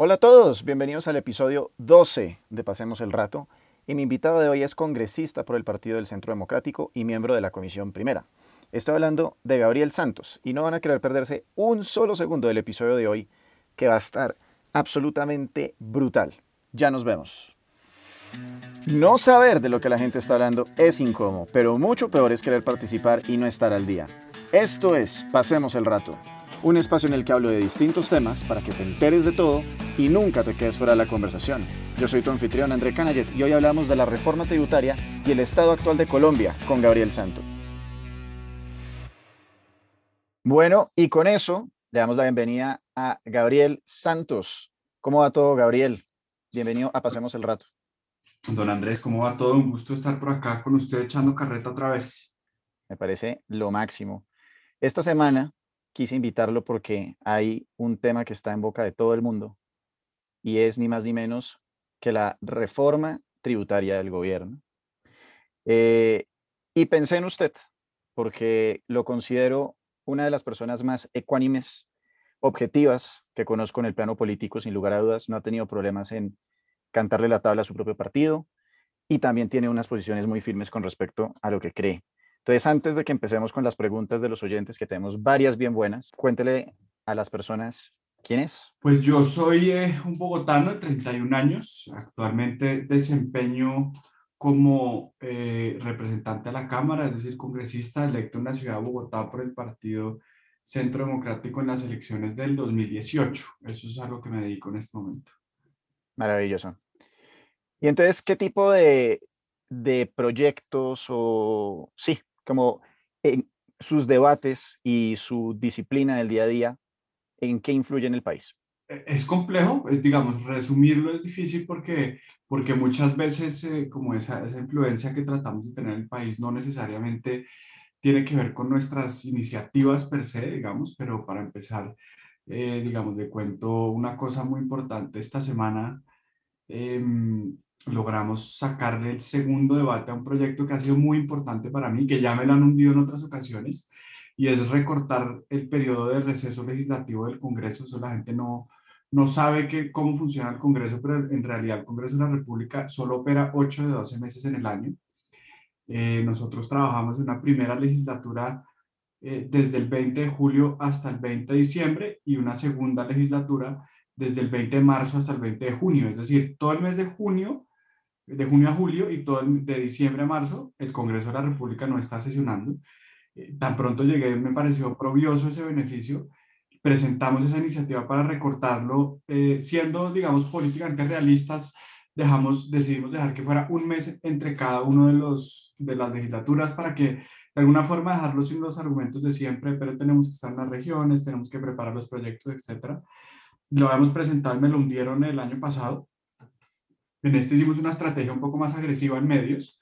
Hola a todos, bienvenidos al episodio 12 de Pasemos el Rato. Y mi invitado de hoy es congresista por el Partido del Centro Democrático y miembro de la Comisión Primera. Estoy hablando de Gabriel Santos y no van a querer perderse un solo segundo del episodio de hoy que va a estar absolutamente brutal. Ya nos vemos. No saber de lo que la gente está hablando es incómodo, pero mucho peor es querer participar y no estar al día. Esto es Pasemos el Rato un espacio en el que hablo de distintos temas para que te enteres de todo y nunca te quedes fuera de la conversación. Yo soy tu anfitrión André Canayet y hoy hablamos de la reforma tributaria y el estado actual de Colombia con Gabriel Santo. Bueno, y con eso le damos la bienvenida a Gabriel Santos. ¿Cómo va todo, Gabriel? Bienvenido a Pasemos el Rato. Don Andrés, ¿cómo va todo? Un gusto estar por acá con usted echando carreta otra vez. Me parece lo máximo. Esta semana quise invitarlo porque hay un tema que está en boca de todo el mundo y es ni más ni menos que la reforma tributaria del gobierno. Eh, y pensé en usted porque lo considero una de las personas más ecuánimes, objetivas que conozco en el plano político, sin lugar a dudas. No ha tenido problemas en cantarle la tabla a su propio partido y también tiene unas posiciones muy firmes con respecto a lo que cree. Entonces, antes de que empecemos con las preguntas de los oyentes, que tenemos varias bien buenas, cuéntele a las personas quién es. Pues yo soy eh, un bogotano de 31 años. Actualmente desempeño como eh, representante a la Cámara, es decir, congresista electo en la ciudad de Bogotá por el Partido Centro Democrático en las elecciones del 2018. Eso es a lo que me dedico en este momento. Maravilloso. Y entonces, ¿qué tipo de, de proyectos o, sí, como en sus debates y su disciplina del día a día, ¿en qué influye en el país? E, es complejo, es, digamos, resumirlo es difícil porque, porque muchas veces eh, como esa, esa influencia que tratamos de tener en el país no necesariamente tiene que ver con nuestras iniciativas per se, digamos, pero para empezar, eh, digamos, de cuento una cosa muy importante esta semana. Eh, logramos sacarle el segundo debate a un proyecto que ha sido muy importante para mí, que ya me lo han hundido en otras ocasiones, y es recortar el periodo de receso legislativo del Congreso. Eso la gente no, no sabe que, cómo funciona el Congreso, pero en realidad el Congreso de la República solo opera 8 de 12 meses en el año. Eh, nosotros trabajamos en una primera legislatura eh, desde el 20 de julio hasta el 20 de diciembre y una segunda legislatura desde el 20 de marzo hasta el 20 de junio. Es decir, todo el mes de junio de junio a julio y todo de diciembre a marzo, el Congreso de la República no está sesionando. Eh, tan pronto llegué, me pareció probioso ese beneficio. Presentamos esa iniciativa para recortarlo, eh, siendo, digamos, políticamente realistas, dejamos, decidimos dejar que fuera un mes entre cada uno de, los, de las legislaturas para que de alguna forma dejarlo sin los argumentos de siempre, pero tenemos que estar en las regiones, tenemos que preparar los proyectos, etc. Lo habíamos presentado y me lo hundieron el año pasado en este hicimos una estrategia un poco más agresiva en medios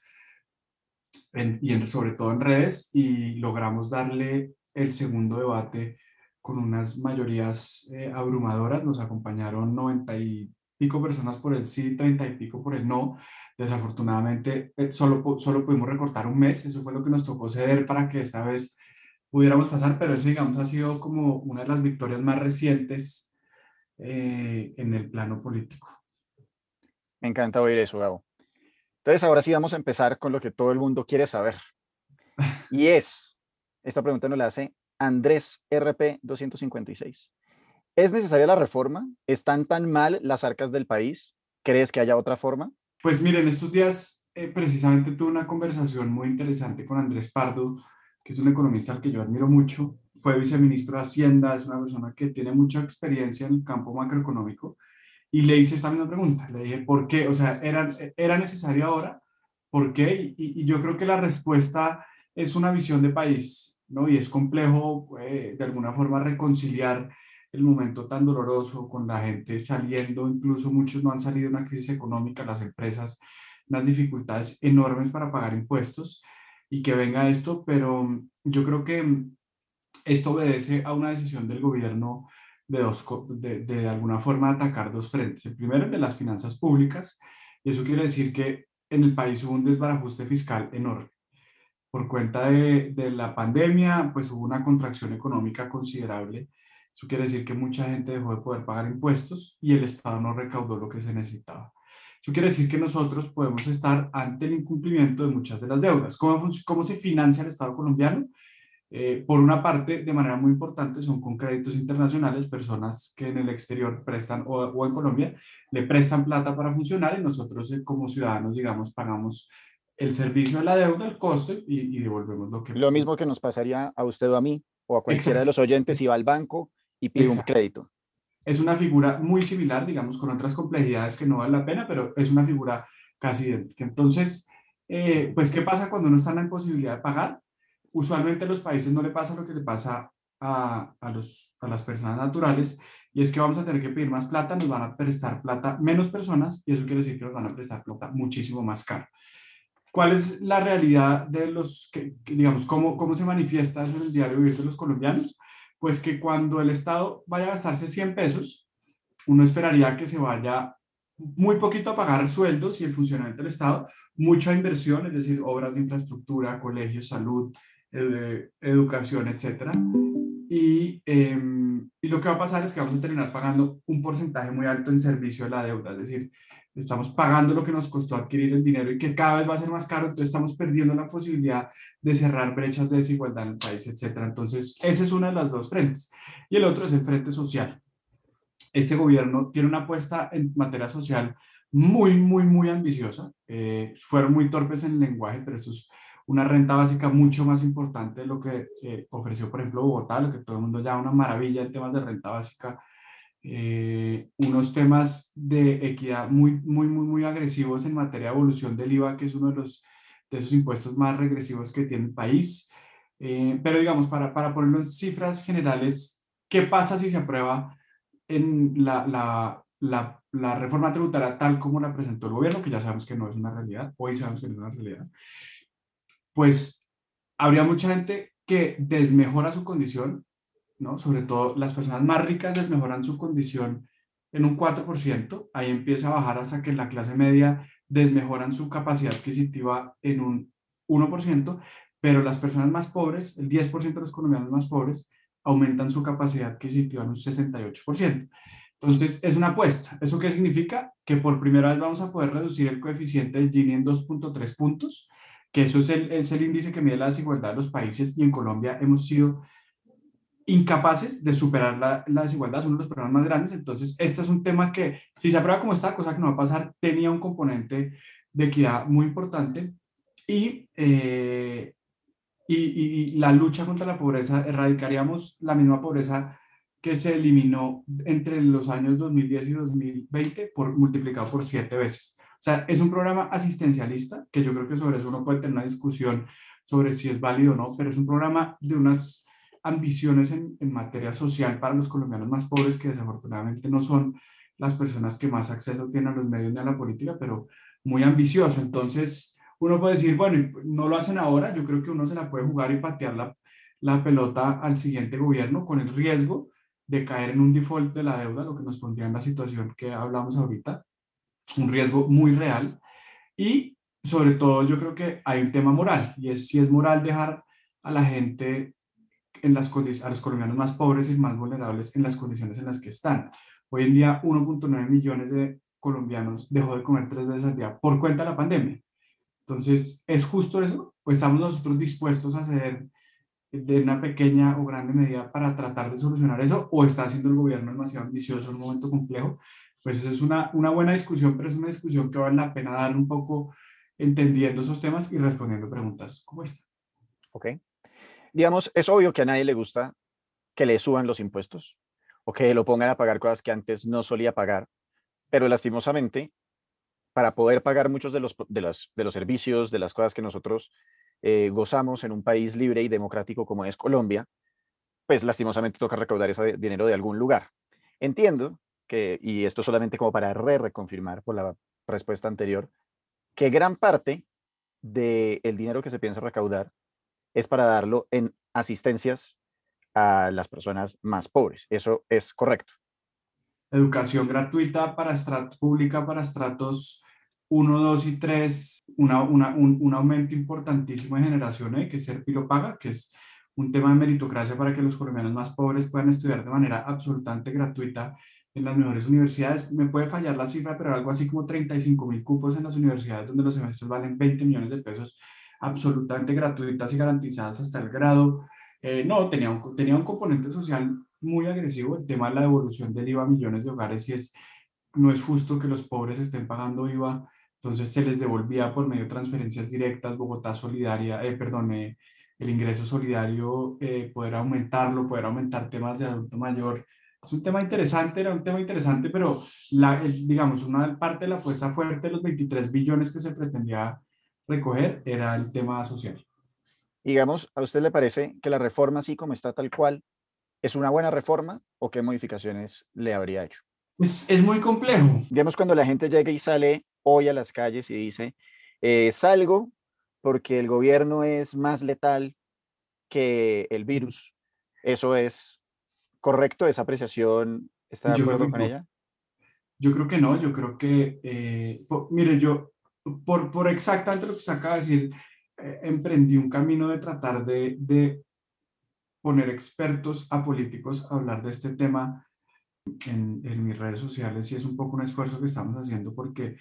y en, sobre todo en redes y logramos darle el segundo debate con unas mayorías eh, abrumadoras. Nos acompañaron 90 y pico personas por el sí, 30 y pico por el no. Desafortunadamente, eh, solo, solo pudimos recortar un mes. Eso fue lo que nos tocó ceder para que esta vez pudiéramos pasar, pero eso, digamos, ha sido como una de las victorias más recientes eh, en el plano político. Me encanta oír eso, Gabo. Entonces, ahora sí vamos a empezar con lo que todo el mundo quiere saber. Y es, esta pregunta nos la hace Andrés RP 256. ¿Es necesaria la reforma? ¿Están tan mal las arcas del país? ¿Crees que haya otra forma? Pues miren, estos días eh, precisamente tuve una conversación muy interesante con Andrés Pardo, que es un economista al que yo admiro mucho. Fue viceministro de Hacienda, es una persona que tiene mucha experiencia en el campo macroeconómico y le hice esta misma pregunta. Le dije, ¿por qué? O sea, ¿era, era necesario ahora? ¿Por qué? Y, yo creo que la respuesta es una visión de país, ¿no? Y es complejo eh, de alguna forma reconciliar el momento tan doloroso con la gente saliendo, incluso muchos no han salido de una crisis económica, las empresas, unas dificultades enormes para pagar impuestos y que venga esto, pero yo creo que esto obedece a una decisión del gobierno de, dos, de, de, alguna forma atacar dos frentes. El primero es de las finanzas públicas, y eso quiere decir que en el país hubo un desbarajuste fiscal enorme. Por cuenta de, de la pandemia, pues hubo una contracción económica considerable, Eso quiere decir que mucha gente dejó de poder pagar impuestos y el Estado no recaudó lo que se necesitaba. Eso quiere decir que nosotros podemos estar ante el incumplimiento de muchas de las deudas. ¿Cómo, cómo se financia el Estado colombiano? Eh, por una parte, de manera muy importante, son con créditos internacionales, personas que en el exterior prestan o, o en Colombia le prestan plata para funcionar y nosotros eh, como ciudadanos, digamos, pagamos el servicio de la deuda, el coste y, devolvemos lo que... Lo mismo que nos pasaría a usted o a mí o a cualquiera de los oyentes si va al banco y pide un crédito. Es una figura muy similar, digamos, con otras complejidades que no vale la pena, pero es una figura casi idéntica. Entonces, eh, pues, ¿qué pasa cuando uno está en la imposibilidad de pagar? Usualmente a los países no le pasa lo que le pasa a, a, los, a las personas naturales, y es que vamos a tener que pedir más plata, nos van a prestar plata menos personas, y eso quiere decir que nos van a prestar plata muchísimo más caro. ¿Cuál es la realidad de los, que, digamos, cómo, cómo se manifiesta eso en el diario vivir de los colombianos? Pues que cuando el Estado vaya a gastarse 100 pesos, uno esperaría que se vaya muy poquito a pagar sueldos y el funcionamiento del Estado, mucha inversión, es decir, obras de infraestructura, colegios, salud, educación, etcétera. Y, em, y, lo que va a pasar es que vamos a terminar pagando un porcentaje muy alto en servicio de la deuda, es decir, estamos pagando lo que nos costó adquirir el dinero y que cada vez va a ser más caro, entonces estamos perdiendo la posibilidad de cerrar brechas de desigualdad en el país, etcétera. Entonces, ese es una de las dos frentes. Y el otro es el frente social. Este gobierno tiene una apuesta en materia social muy, muy, muy ambiciosa. Eh, fueron muy torpes en el lenguaje, pero eso es una renta básica mucho más importante de lo que eh, ofreció, por ejemplo, Bogotá, lo que todo el mundo llama una maravilla en temas de renta básica eh, unos temas de equidad muy, muy, muy, muy agresivos en materia de evolución del IVA, que es uno de, los, de esos impuestos más regresivos que tiene el país. Eh, pero digamos, para, para ponerlo en cifras generales, ¿qué pasa si se aprueba en la, la, la, la, reforma tributaria tal como la presentó el gobierno, que ya sabemos que no es una realidad, hoy sabemos que no es una realidad? Pues habría mucha gente que desmejora su condición ¿no? Sobre todo las personas más ricas les mejoran su condición en un 4%, ahí empieza a bajar hasta que en la clase media desmejoran su capacidad adquisitiva en un 1%, pero las personas más pobres, el 10% de los colombianos más pobres, aumentan su capacidad adquisitiva en un 68%. Entonces, es una apuesta. ¿Eso qué significa? Que por primera vez vamos a poder reducir el coeficiente de Gini en 2.3 puntos, que eso es el, es el índice que mide la desigualdad de los países y en Colombia hemos sido incapaces de superar la, la, desigualdad, son los problemas más grandes. Entonces, este es un tema que, si se aprueba como esta cosa que no va a pasar, tenía un componente de equidad muy importante y, eh, y, y, la lucha contra la pobreza, erradicaríamos la misma pobreza que se eliminó entre los años 2010 y 2020 por, multiplicado por siete veces. O sea, es un programa asistencialista, que yo creo que sobre eso uno puede tener una discusión sobre si es válido o no, pero es un programa de unas ambiciones en, en, materia social para los colombianos más pobres, que desafortunadamente no son las personas que más acceso tienen a los medios de la política, pero muy ambicioso. Entonces, uno puede decir, bueno, no lo hacen ahora, yo creo que uno se la puede jugar y patear la, la pelota al siguiente gobierno con el riesgo de caer en un default de la deuda, lo que nos pondría en la situación que hablamos ahorita, un riesgo muy real. Y sobre todo yo creo que hay un tema moral, y es si es moral dejar a la gente en las a los colombianos más pobres y más vulnerables en las condiciones en las que están. Hoy en día 1.9 millones de colombianos dejó de comer tres veces al día por cuenta de la pandemia. Entonces, ¿es justo eso? ¿Pues estamos nosotros dispuestos a ceder de una pequeña o grande medida para tratar de solucionar eso? ¿O está haciendo el gobierno demasiado ambicioso en un momento complejo? Pues eso es una, una buena discusión, pero es una discusión que vale la pena dar un poco entendiendo esos temas y respondiendo preguntas como esta. Ok digamos, es obvio que a nadie le gusta que le suban los impuestos o que lo pongan a pagar cosas que antes no solía pagar, pero lastimosamente, para poder pagar muchos de los, de las, de los servicios, de las cosas que nosotros eh, gozamos en un país libre y democrático como es Colombia, pues lastimosamente toca recaudar ese dinero de algún lugar. Entiendo que, y esto solamente como para re-reconfirmar por la respuesta anterior, que gran parte del dinero que se piensa recaudar es para darlo en asistencias a las personas más pobres. Eso es correcto. Educación gratuita para pública para estratos 1, 2 y 3, una, una, un, un, aumento importantísimo de generación, ¿eh? que Serpi lo paga, que es un tema de meritocracia para que los colombianos más pobres puedan estudiar de manera absolutamente gratuita en las mejores universidades. Me puede fallar la cifra, pero algo así como 35 mil cupos en las universidades donde los semestres valen 20 millones de pesos, absolutamente gratuitas y garantizadas hasta el grado. Eh, no, tenía un, tenía un componente social muy agresivo, el tema de la devolución del IVA a millones de hogares y es, no es justo que los pobres estén pagando IVA, entonces se les devolvía por medio de transferencias directas, Bogotá Solidaria, eh, perdón, eh, el ingreso solidario, eh, poder aumentarlo, poder aumentar temas de adulto mayor. Es un tema interesante, era un tema interesante, pero la, digamos, una parte de la apuesta fuerte de los 23 billones que se pretendía recoger era el tema social. Digamos, ¿a usted le parece que la reforma así como está tal cual es una buena reforma o qué modificaciones le habría hecho? Es, es muy complejo. Digamos, cuando la gente llega y sale hoy a las calles y dice, eh, salgo porque el gobierno es más letal que el virus. ¿Eso es correcto? ¿Esa apreciación está de acuerdo con ella? Yo creo que no, yo creo que, eh, mire, yo, por, por exactamente lo que se acaba de decir, eh, emprendí un camino de tratar de, de poner expertos a políticos a hablar de este tema en, en, mis redes sociales y es un poco un esfuerzo que estamos haciendo porque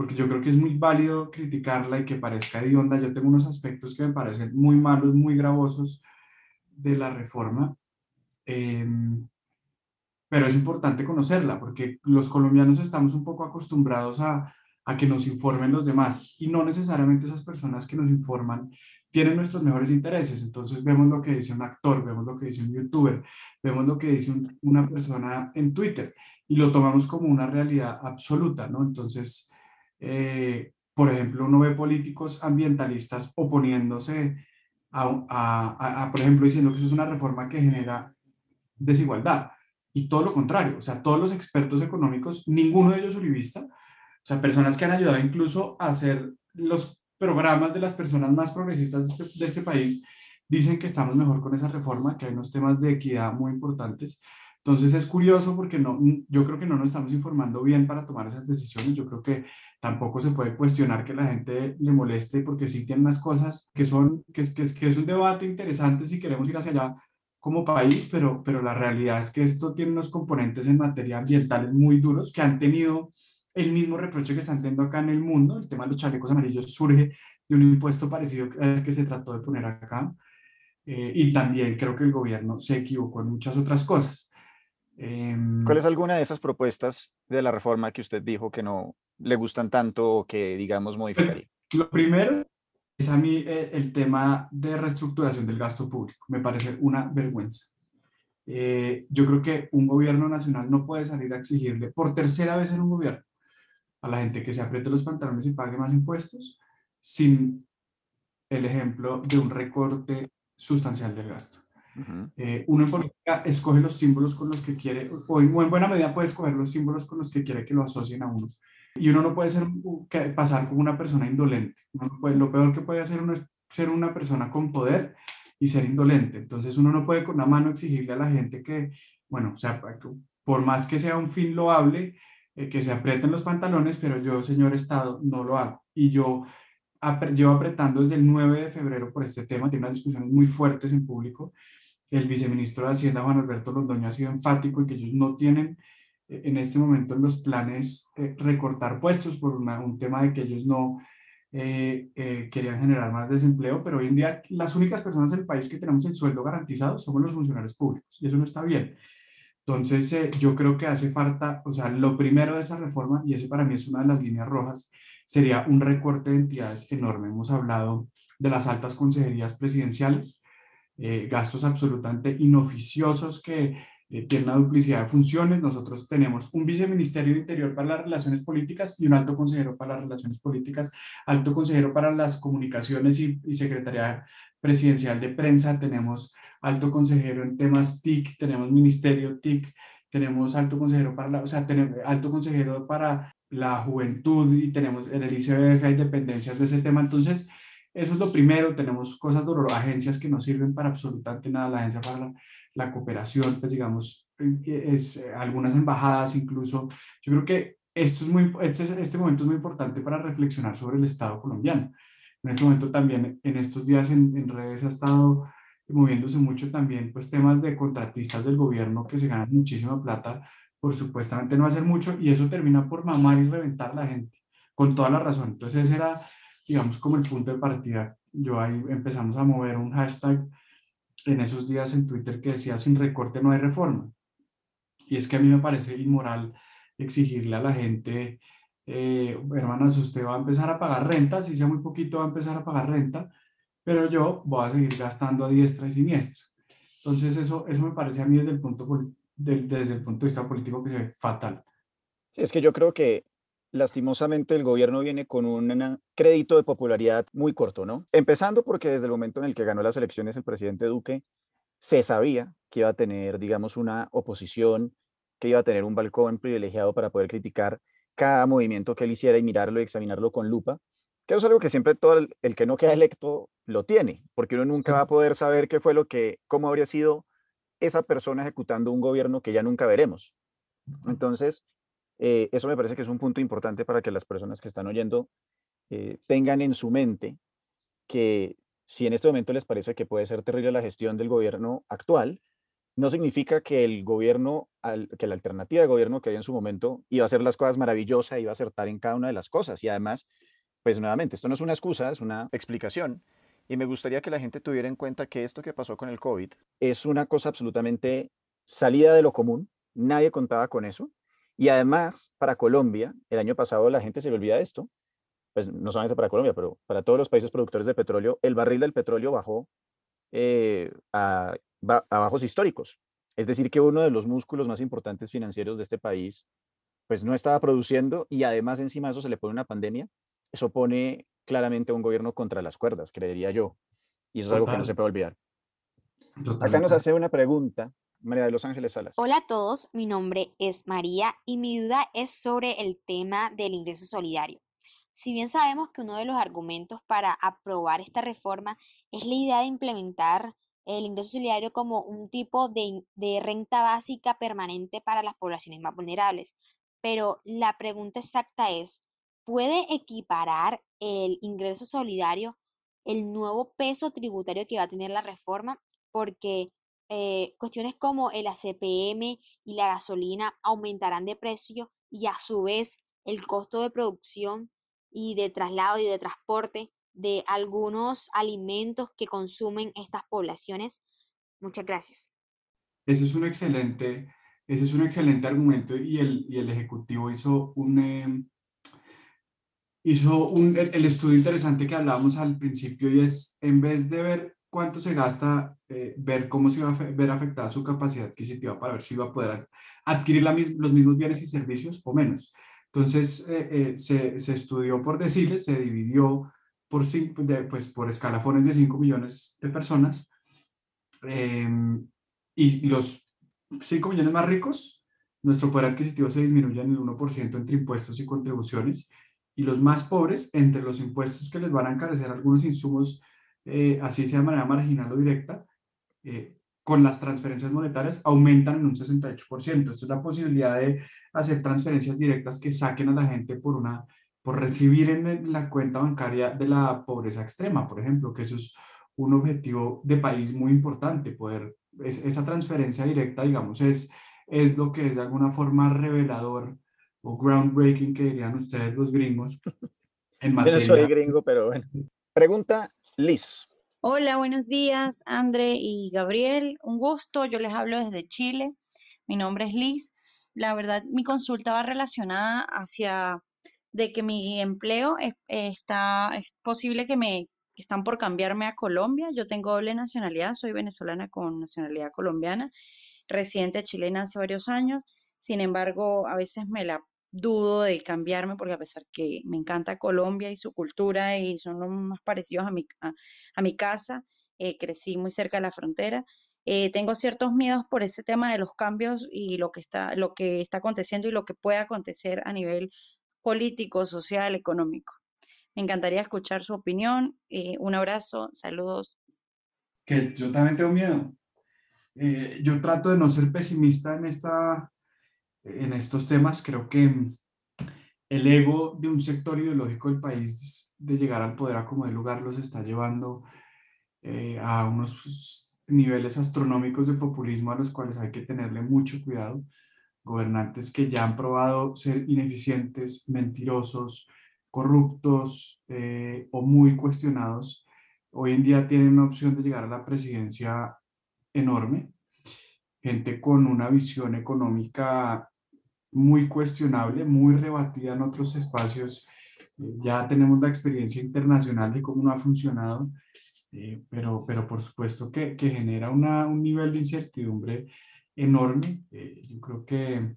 porque yo creo que es muy válido criticarla y que parezca hedionda. Yo tengo unos aspectos que me parecen muy malos, muy gravosos de la reforma, em, pero es importante conocerla porque los colombianos estamos un poco acostumbrados a, a que nos informen los demás y no necesariamente esas personas que nos informan tienen nuestros mejores intereses. Entonces vemos lo que dice un actor, vemos lo que dice un youtuber, vemos lo que dice una persona en Twitter y lo tomamos como una realidad absoluta, ¿no? Entonces, eh, por ejemplo, uno ve políticos ambientalistas oponiéndose a, por ejemplo, diciendo que eso es una reforma que genera desigualdad. Y todo lo contrario, o sea, todos los expertos económicos, ninguno de ellos uribista, o sea, personas que han ayudado incluso a hacer los programas de las personas más progresistas de este, de este país, dicen que estamos mejor con esa reforma, que hay unos temas de equidad muy importantes. Entonces es curioso porque no, yo creo que no nos estamos informando bien para tomar esas decisiones. Yo creo que tampoco se puede cuestionar que la gente le moleste porque sí tienen unas cosas que son, que, que, que es un debate interesante si queremos ir hacia allá como país, pero, pero la realidad es que esto tiene unos componentes en materia ambiental muy duros que han tenido el mismo reproche que están teniendo acá en el mundo. El tema de los chalecos amarillos surge de un impuesto parecido al que se trató de poner acá. Eh, y también creo que el gobierno se equivocó en muchas otras cosas. Em, ¿Cuál es alguna de esas propuestas de la reforma que usted dijo que no le gustan tanto o que, digamos, modificaría? Lo primero es a mí eh, el tema de reestructuración del gasto público. Me parece una vergüenza. Eh, yo creo que un gobierno nacional no puede salir a exigirle por tercera vez en un gobierno a la gente que se apriete los pantalones y pague más impuestos sin el ejemplo de un recorte sustancial del gasto. Eh, uno en política escoge los símbolos con los que quiere, o en, buena medida puede escoger los símbolos con los que quiere que lo asocien a uno. Y uno no puede ser, pasar como una persona indolente. lo peor que puede hacer uno es ser una persona con poder y ser indolente. Entonces uno no puede con la mano exigirle a la gente que, bueno, o sea, por más que sea un fin loable, eh, que se aprieten los pantalones, pero yo, señor Estado, no lo hago. Y yo llevo apretando desde el 9 de febrero por este tema, tiene unas discusiones muy fuertes en público el viceministro de Hacienda, Juan Alberto Londoño, ha sido enfático en que ellos no tienen eh, en este momento en los planes eh, recortar puestos por un tema de que ellos no eh, querían generar más desempleo, pero hoy en día las únicas personas del país que tenemos el sueldo garantizado somos los funcionarios públicos y eso no está bien. Entonces, yo creo que hace falta, o sea, lo primero de esa reforma, y ese para mí es una de las líneas rojas, sería un recorte de entidades enorme. Hemos hablado de las altas consejerías presidenciales, eh, gastos absolutamente inoficiosos que eh, tienen una duplicidad de funciones. Nosotros tenemos un viceministerio de Interior para las Relaciones Políticas y un alto consejero para las Relaciones Políticas, alto consejero para las Comunicaciones y, y Secretaría Presidencial de Prensa, tenemos alto consejero en temas TIC, tenemos ministerio TIC, tenemos alto consejero para la, o sea, tenemos alto consejero para la juventud y tenemos en el ICBF hay dependencias de ese tema. Entonces, eso es lo primero, tenemos cosas dolorosas, agencias que no sirven para absolutamente nada, la agencia para la, cooperación, pues digamos, es, eh, algunas embajadas incluso. Yo creo que esto es muy, este, este momento es muy importante para reflexionar sobre el Estado colombiano. En este momento también, en estos días en, redes ha estado moviéndose mucho también, pues temas de contratistas del gobierno que se ganan muchísima plata por supuestamente no hacer mucho y eso termina por mamar y reventar a la gente, con toda la razón. Entonces ese era, digamos, como el punto de partida. Yo ahí empezamos a mover un hashtag en esos días en Twitter que decía sin recorte no hay reforma. Y es que a mí me parece inmoral exigirle a la gente, eh, hermanas, usted va a empezar a pagar renta, si sea muy poquito va a empezar a pagar renta, pero yo voy a seguir gastando a diestra y siniestra. Entonces eso, eso me parece a mí desde el punto desde el punto de vista político que se ve fatal. Sí, es que yo creo que lastimosamente el gobierno viene con un crédito de popularidad muy corto, ¿no? Empezando porque desde el momento en el que ganó las elecciones el presidente Duque, se sabía que iba a tener, digamos, una oposición, que iba a tener un balcón privilegiado para poder criticar cada movimiento que él hiciera y mirarlo y examinarlo con lupa, que es algo que siempre todo el, el que no queda electo lo tiene, porque uno nunca va a poder saber qué fue lo que, cómo habría sido esa persona ejecutando un gobierno que ya nunca veremos. Entonces, eh, eso me parece que es un punto importante para que las personas que están oyendo eh, tengan en su mente que si en este momento les parece que puede ser terrible la gestión del gobierno actual, no significa que el gobierno, que la alternativa de gobierno que había en su momento iba a hacer las cosas maravillosas, iba a acertar en cada una de las cosas. Y además, pues nuevamente, esto no es una excusa, es una explicación y me gustaría que la gente tuviera en cuenta que esto que pasó con el COVID es una cosa absolutamente salida de lo común. Nadie contaba con eso. Y además, para Colombia, el año pasado la gente se le olvida esto. Pues no solamente para Colombia, pero para todos los países productores de petróleo, el barril del petróleo bajó eh, a, a bajos históricos. Es decir, que uno de los músculos más importantes financieros de este país, pues no estaba produciendo y además encima de eso se le pone una pandemia. Eso pone claramente un gobierno contra las cuerdas, creería yo. Y eso es algo que no se puede olvidar. Acá nos hace una pregunta María de Los Ángeles Salas. Hola a todos, mi nombre es María y mi duda es sobre el tema del ingreso solidario. Si bien sabemos que uno de los argumentos para aprobar esta reforma es la idea de implementar el ingreso solidario como un tipo de, renta básica permanente para las poblaciones más vulnerables, pero la pregunta exacta es, puede equiparar el ingreso solidario el nuevo peso tributario que va a tener la reforma, porque eh, cuestiones como el ACPM y la gasolina aumentarán de precio y a su vez el costo de producción y de traslado y de transporte de algunos alimentos que consumen estas poblaciones. Muchas gracias. Ese es un excelente, ese es un excelente argumento y el, y el Ejecutivo hizo un, em, hizo un, el, estudio interesante que hablábamos al principio y es, en vez de ver cuánto se gasta, eh, ver cómo se va a ver afectada su capacidad adquisitiva para ver si va a poder adquirir los mismos bienes y servicios o menos. Entonces, eh, eh, se, se, estudió por deciles, se dividió por, cinco, pues, por escalafones de 5 millones de personas em, y los 5 millones más ricos, nuestro poder adquisitivo se disminuye en el 1% entre impuestos y contribuciones y los más pobres, entre los impuestos que les van a encarecer algunos insumos, eh, así sea de manera marginal o directa, eh, con las transferencias monetarias aumentan en un 68%. Esto es la posibilidad de hacer transferencias directas que saquen a la gente por, una, por recibir en la cuenta bancaria de la pobreza extrema, por ejemplo, que eso es un objetivo de país muy importante, poder, esa transferencia directa, digamos, es, es lo que es de alguna forma revelador o groundbreaking que dirían ustedes los gringos en materia. Yo no soy gringo, pero bueno. Pregunta Liz. Hola, buenos días, André y Gabriel. Un gusto. Yo les hablo desde Chile. Mi nombre es Liz. La verdad, mi consulta va relacionada hacia de que mi empleo está, es posible que me están por cambiarme a Colombia. Yo tengo doble nacionalidad, soy venezolana con nacionalidad colombiana, residente chilena hace varios años. Sin embargo, a veces me la dudo de cambiarme porque a pesar que me encanta Colombia y su cultura y son los más parecidos a mi, a, mi casa, eh, crecí muy cerca de la frontera. Eh, tengo ciertos miedos por ese tema de los cambios y lo que está, lo que está aconteciendo y lo que puede acontecer a nivel político, social, económico. Me encantaría escuchar su opinión. Eh, un abrazo, saludos. Que yo también tengo miedo. yo trato de no ser pesimista en esta en estos temas, creo que el ego de un sector ideológico del país de llegar al poder a como de lugar los está llevando eh, a unos niveles astronómicos de populismo a los cuales hay que tenerle mucho cuidado. Gobernantes que ya han probado ser ineficientes, mentirosos, corruptos eh, o muy cuestionados, hoy en día tienen una opción de llegar a la presidencia enorme. Gente con una visión económica muy cuestionable, muy rebatida en otros espacios. Eh, ya tenemos la experiencia internacional de cómo no ha funcionado, eh, pero, pero por supuesto que, que genera una, un nivel de incertidumbre enorme. Eh, yo creo que...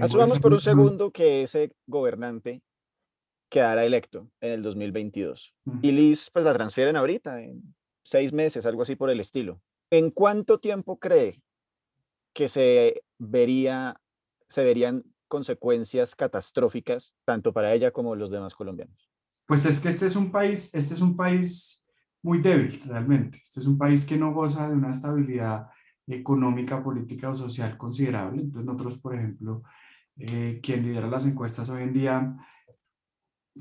Asumamos por un segundo que ese gobernante quedara electo en el 2022 y Liz pues la transfieren ahorita, en seis meses, algo así por el estilo. ¿En cuánto tiempo cree que se vería se verían consecuencias catastróficas tanto para ella como los demás colombianos? Pues es que este es un país, este es un país muy débil realmente. Este es un país que no goza de una estabilidad económica, política o social considerable. Entonces nosotros, por ejemplo, eh, quien lidera las encuestas hoy en día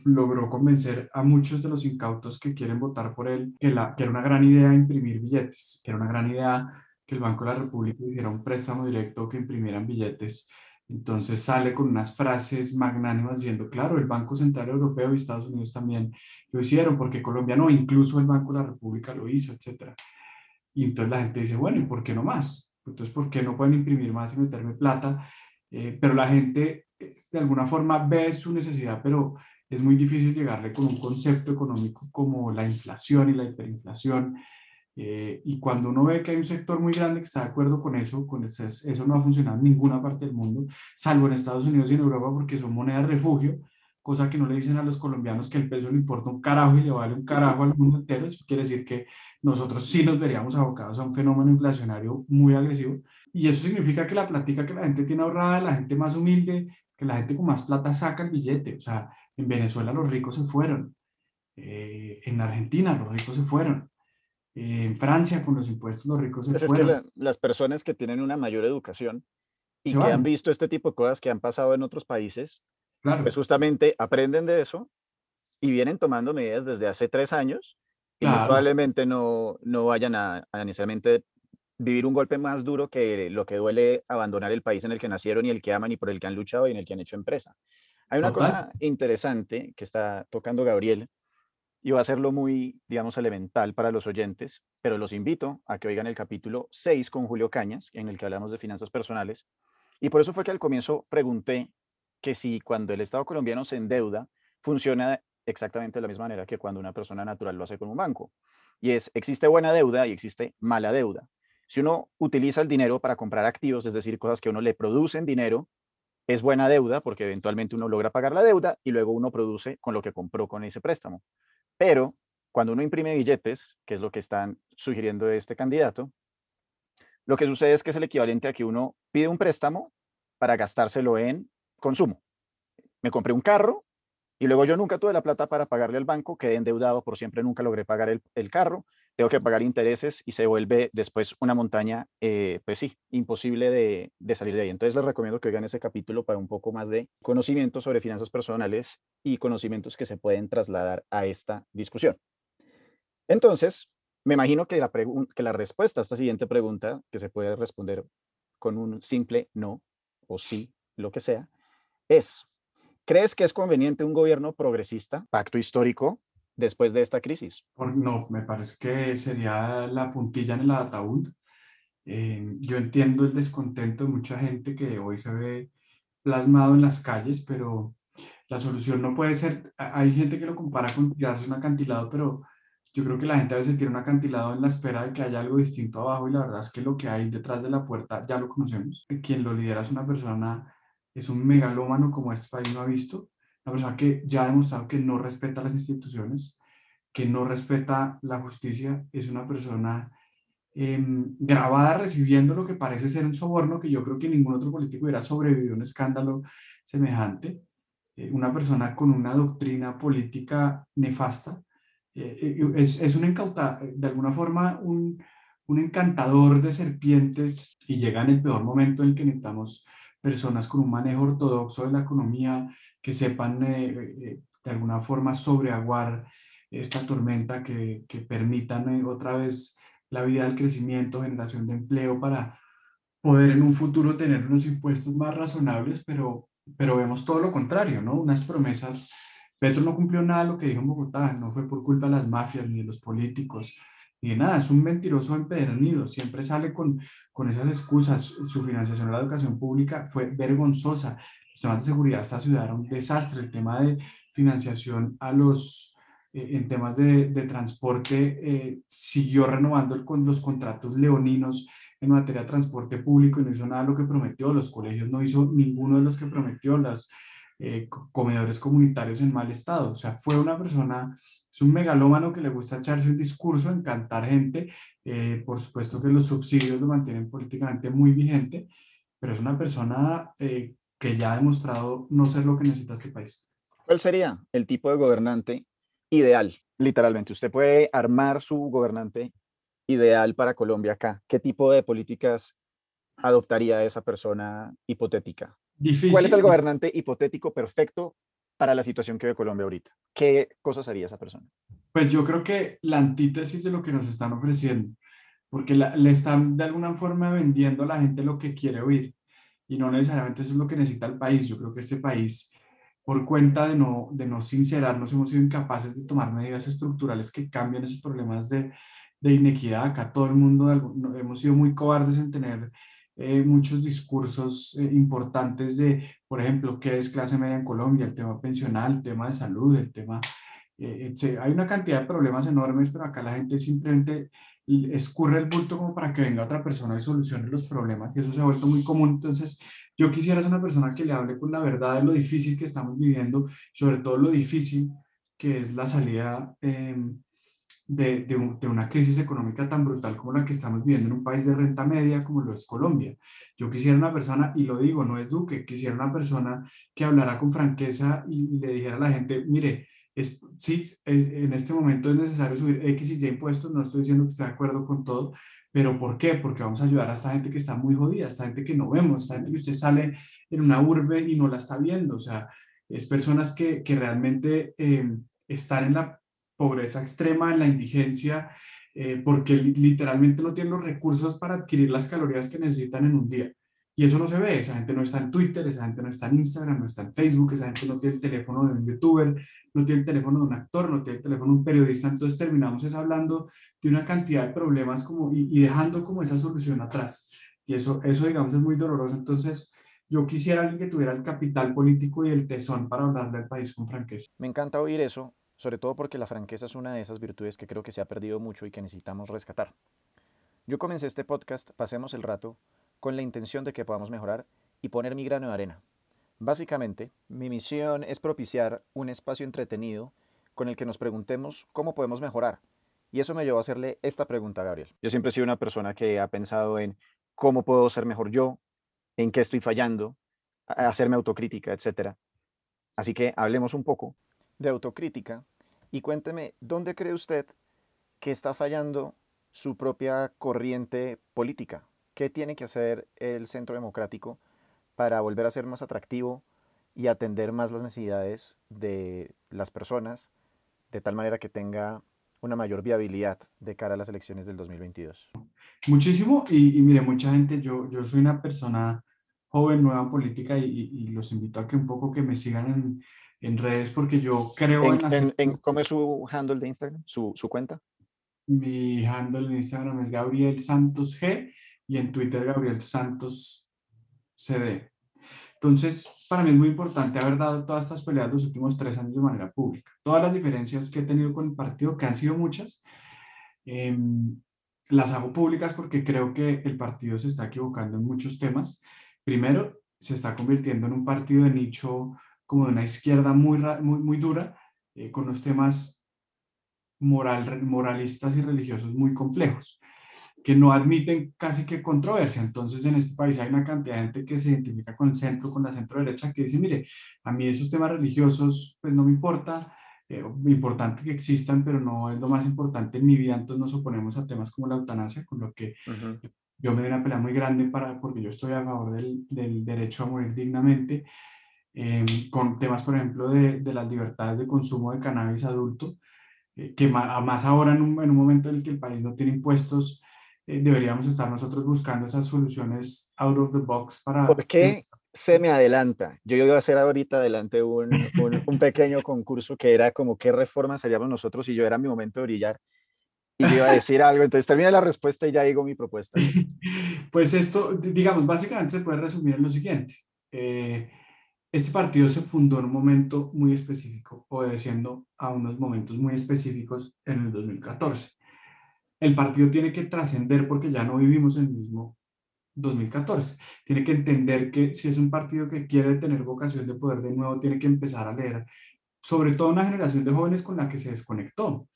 logró convencer a muchos de los incautos que quieren votar por él que, que era una gran idea imprimir billetes, que era una gran idea que el Banco de la República hiciera un préstamo directo que imprimieran billetes entonces sale con unas frases magnánimas diciendo, claro, el Banco Central Europeo y Estados Unidos también lo hicieron, porque Colombia no, incluso el Banco de la República lo hizo, etc. Y entonces la gente dice, bueno, ¿y por qué no más? Entonces, ¿por qué no pueden imprimir más y meterme plata? Eh, pero la gente eh, de alguna forma ve su necesidad, pero es muy difícil llegarle con un concepto económico como la inflación y la hiperinflación eh, y cuando uno ve que hay un sector muy grande que está de acuerdo con eso, con eso, eso no ha funcionado en ninguna parte del mundo, salvo en Estados Unidos y en Europa porque son monedas refugio, cosa que no le dicen a los colombianos que el peso le importa un carajo y le vale un carajo al mundo entero. Eso quiere decir que nosotros sí nos veríamos abocados a un fenómeno inflacionario muy agresivo. Y eso significa que la plática que la gente tiene ahorrada, la gente más humilde, que la gente con más plata saca el billete. O sea, en Venezuela los ricos se fueron. Eh, en Argentina los ricos se fueron en Francia con los impuestos los ricos se fueron. Es que las personas que tienen una mayor educación y que han visto este tipo de cosas que han pasado en otros países, pues justamente aprenden de eso y vienen tomando medidas desde hace tres años y probablemente no, no vayan a, necesariamente vivir un golpe más duro que lo que duele abandonar el país en el que nacieron y el que aman y por el que han luchado y en el que han hecho empresa. Hay una cosa interesante que está tocando Gabriel, y va a hacerlo muy, digamos, elemental para los oyentes, pero los invito a que oigan el capítulo 6 con Julio Cañas, en el que hablamos de finanzas personales. Y por eso fue que al comienzo pregunté que si cuando el Estado colombiano se endeuda, funciona exactamente de la misma manera que cuando una persona natural lo hace con un banco. Y es, existe buena deuda y existe mala deuda. Si uno utiliza el dinero para comprar activos, es decir, cosas que uno le producen dinero, es buena deuda porque eventualmente uno logra pagar la deuda y luego uno produce con lo que compró con ese préstamo. Pero cuando uno imprime billetes, que es lo que están sugiriendo este candidato, lo que sucede es que es el equivalente a que uno pide un préstamo para gastárselo en consumo. Me compré un carro y luego yo nunca tuve la plata para pagarle al banco, quedé endeudado por siempre, nunca logré pagar el, carro, tengo que pagar intereses y se vuelve después una montaña, eh, pues sí, imposible de, de, salir de ahí. Entonces les recomiendo que oigan ese capítulo para un poco más de conocimiento sobre finanzas personales y conocimientos que se pueden trasladar a esta discusión. Entonces, me imagino que la, que la respuesta a esta siguiente pregunta, que se puede responder con un simple no o sí, lo que sea, es, ¿crees que es conveniente un gobierno progresista, pacto histórico, después de esta crisis? No, me parece que sería la puntilla en el ataúd. Eh, yo entiendo el descontento de mucha gente que hoy se ve plasmado en las calles, pero la solución no puede ser, hay gente que lo compara con tirarse un acantilado, pero yo creo que la gente a veces tira un acantilado en la espera de que haya algo distinto abajo y la verdad es que lo que hay detrás de la puerta ya lo conocemos. Quien lo lidera es una persona, es un megalómano como este país no ha visto, una persona que ya ha demostrado que no respeta las instituciones, que no respeta la justicia, es una persona em, grabada recibiendo lo que parece ser un soborno que yo creo que ningún otro político hubiera sobrevivido a un escándalo semejante, eh, una persona con una doctrina política nefasta, eh, eh, es, es, un encauta, de alguna forma un, un, encantador de serpientes y llega en el peor momento en el que necesitamos personas con un manejo ortodoxo de la economía que sepan de alguna forma sobreaguar esta tormenta, que, que permitan otra vez la vida del crecimiento, generación de empleo para poder en un futuro tener unos impuestos más razonables, pero, pero vemos todo lo contrario, ¿no? Unas promesas. Petro no cumplió nada lo que dijo en Bogotá, no fue por culpa de las mafias ni de los políticos, ni de nada, es un mentiroso empedernido, siempre sale con, con esas excusas. Su financiación de la educación pública fue vergonzosa, los temas de seguridad de esta ciudad era un desastre, el tema de financiación a los, eh, en temas de, de transporte, eh, siguió renovando con los contratos leoninos en materia de transporte público y no hizo nada de lo que prometió, los colegios no hizo ninguno de los que prometió, los eh, comedores comunitarios en mal estado, o sea, fue una persona, es un megalómano que le gusta echarse un discurso, encantar gente, por supuesto que los subsidios lo mantienen políticamente muy vigente, pero es una persona que ya ha demostrado no ser lo que necesita este país. ¿Cuál sería el tipo de gobernante ideal? Literalmente, usted puede armar su gobernante ideal para Colombia acá. ¿Qué tipo de políticas adoptaría esa persona hipotética? Difícil. ¿Cuál es el gobernante hipotético perfecto para la situación que ve Colombia ahorita? ¿Qué cosas haría esa persona? Pues yo creo que la antítesis de lo que nos están ofreciendo, porque le están de alguna forma vendiendo a la gente lo que quiere oír y no necesariamente eso es lo que necesita el país. Yo creo que este país, por cuenta de no, de no sincerarnos, hemos sido incapaces de tomar medidas estructurales que cambien esos problemas de, de inequidad. Acá todo el mundo hemos sido muy cobardes en tener eh, muchos discursos eh, importantes de, por ejemplo, qué es clase media en Colombia, el tema pensional, el tema de salud, el tema... Eh, hay una cantidad de problemas enormes, pero acá la gente simplemente escurre el bulto como para que venga otra persona y solucione los problemas y eso se ha vuelto muy común. Entonces, yo quisiera ser una persona que le hable con la verdad de lo difícil que estamos viviendo, sobre todo lo difícil que es la salida em, de, de, una crisis económica tan brutal como la que estamos viviendo en un país de renta media como lo es Colombia. Yo quisiera una persona, y lo digo, no es Duque, quisiera una persona que hablara con franqueza y le dijera a la gente, mire, sí, en este momento es necesario subir X y Y impuestos, no estoy diciendo que esté de acuerdo con todo, pero ¿por qué? Porque vamos a ayudar a esta gente que está muy jodida, a esta gente que no vemos, a esta gente que usted sale en una urbe y no la está viendo, o sea, es personas que, que realmente eh, están en la pobreza extrema, en la indigencia, eh, porque literalmente no tienen los recursos para adquirir las calorías que necesitan en un día. Y eso no se ve, esa gente no está en Twitter, esa gente no está en Instagram, no está en Facebook, esa gente no tiene el teléfono de un youtuber, no tiene el teléfono de un actor, no tiene el teléfono de un periodista, entonces terminamos es hablando de una cantidad de problemas como, y, dejando como esa solución atrás. Y eso, eso, digamos, es muy doloroso. Entonces, yo quisiera alguien que tuviera el capital político y el tesón para hablar del país con franqueza. Me encanta oír eso, sobre todo porque la franqueza es una de esas virtudes que creo que se ha perdido mucho y que necesitamos rescatar. Yo comencé este podcast, pasemos el rato, con la intención de que podamos mejorar y poner mi grano de arena. Básicamente, mi misión es propiciar un espacio entretenido con el que nos preguntemos cómo podemos mejorar. Y eso me llevó a hacerle esta pregunta a Gabriel. Yo siempre he sido una persona que ha pensado en cómo puedo ser mejor yo, en qué estoy fallando, hacerme autocrítica, etc. Así que hablemos un poco de autocrítica y cuénteme dónde cree usted que está fallando su propia corriente política ¿Qué tiene que hacer el centro democrático para volver a ser más atractivo y atender más las necesidades de las personas de tal manera que tenga una mayor viabilidad de cara a las elecciones del 2022? Muchísimo y, mire, mucha gente, yo, yo soy una persona joven, nueva en política y, los invito a que un poco que me sigan en, en redes porque yo creo en... en, ¿Cómo es su handle de Instagram, su, su cuenta? Mi handle en Instagram es Gabriel Santos G y en Twitter Gabriel Santos CD. Entonces, para mí es muy importante haber dado todas estas peleas los últimos tres años de manera pública. Todas las diferencias que he tenido con el partido, que han sido muchas, em, las hago públicas porque creo que el partido se está equivocando en muchos temas. Primero, se está convirtiendo en un partido de nicho como de una izquierda muy, muy, muy dura, eh, con los temas moral, moralistas y religiosos muy complejos que no admiten casi que controversia. Entonces, en este país hay una cantidad de gente que se identifica con el centro, con la centro derecha, que dice, mire, a mí esos temas religiosos, pues no me importa, eh, importante que existan, pero no es lo más importante en mi vida, entonces nos oponemos a temas como la eutanasia, con lo que yo me doy una pelea muy grande para, porque yo estoy a favor del, del derecho a morir dignamente, em, con temas, por ejemplo, de, de las libertades de consumo de cannabis adulto, eh, que más, ahora en un, en un, momento en el que el país no tiene impuestos, eh, deberíamos estar nosotros buscando esas soluciones out of the box para... ¿Por qué se me adelanta? Yo iba a hacer ahorita adelante un, un, pequeño concurso que era como qué reformas haríamos nosotros y yo era mi momento de brillar y iba a decir algo, entonces termina la respuesta y ya digo mi propuesta. Pues esto, digamos, básicamente se puede resumir en lo siguiente. Eh, este partido se fundó en un momento muy específico, obedeciendo a unos momentos muy específicos en el 2014. El partido tiene que trascender porque ya no vivimos el mismo 2014. Tiene que entender que si es un partido que quiere tener vocación de poder de nuevo, tiene que empezar a leer, sobre todo una generación de jóvenes con la que se desconectó.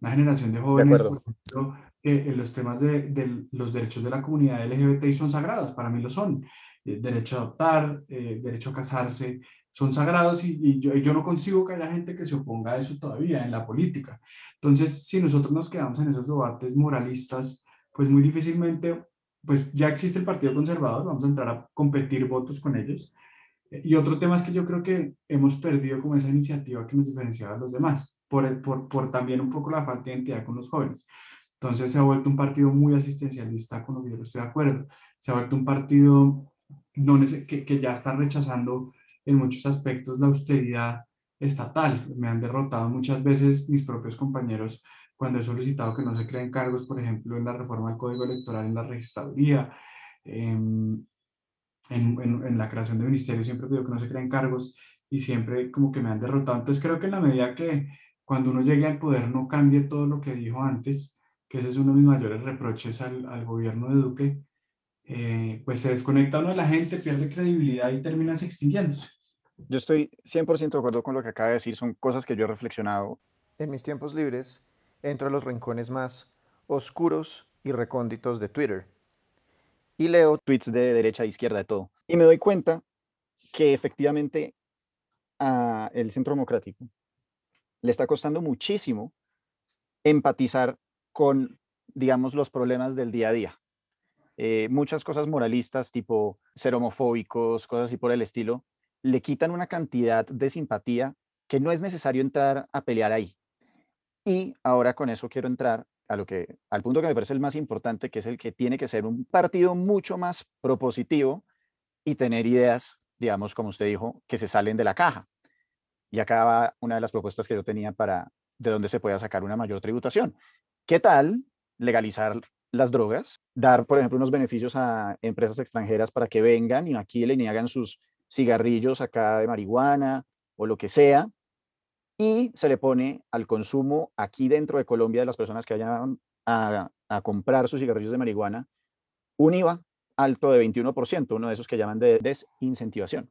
Una generación de jóvenes, por ejemplo, que en los temas de, de, los derechos de la comunidad LGBTI son sagrados, para mí lo son. Eh, derecho a adoptar, eh, derecho a casarse, son sagrados y, yo, yo, no consigo que haya gente que se oponga a eso todavía en la política. Entonces, si nosotros nos quedamos en esos debates moralistas, pues muy difícilmente, pues ya existe el Partido Conservador, vamos a entrar a competir votos con ellos. Y otro tema es que yo creo que hemos perdido como esa iniciativa que nos diferenciaba a los demás, por, por, por también un poco la falta de identidad con los jóvenes. Entonces se ha vuelto un partido muy asistencialista, con lo que yo estoy de acuerdo. Se ha vuelto un partido no, que, que ya están rechazando en muchos aspectos la austeridad estatal. Me han derrotado muchas veces mis propios compañeros cuando he solicitado que no se creen cargos, por ejemplo, en la reforma del Código Electoral, en la registraduría, en, en, en, la creación de ministerios, siempre pido que no se creen cargos y siempre como que me han derrotado. Entonces creo que en la medida que cuando uno llegue al poder no cambie todo lo que dijo antes, que ese es uno de mis mayores reproches al, al gobierno de Duque, eh, pues se desconecta uno de la gente, pierde credibilidad y termina extinguiéndose. Yo estoy 100% de acuerdo con lo que acaba de decir, son cosas que yo he reflexionado. En mis tiempos libres entro a los rincones más oscuros y recónditos de Twitter y leo tweets de derecha e izquierda de todo. Y me doy cuenta que efectivamente a el Centro Democrático le está costando muchísimo empatizar con, digamos, los problemas del día a día. Eh, muchas cosas moralistas, tipo ser homofóbicos, cosas así por el estilo, le quitan una cantidad de simpatía que no es necesario entrar a pelear ahí. Y ahora con eso quiero entrar a lo que, al punto que me parece el más importante, que es el que tiene que ser un partido mucho más propositivo y tener ideas, digamos, como usted dijo, que se salen de la caja. Y acá va una de las propuestas que yo tenía para de dónde se pueda sacar una mayor tributación. ¿Qué tal legalizar las drogas, dar, por ejemplo, unos beneficios a empresas extranjeras para que vengan y aquí le hagan sus cigarrillos acá de marihuana o lo que sea, y se le pone al consumo aquí dentro de Colombia de las personas que vayan a, a comprar sus cigarrillos de marihuana un IVA alto de 21%, uno de esos que llaman de desincentivación.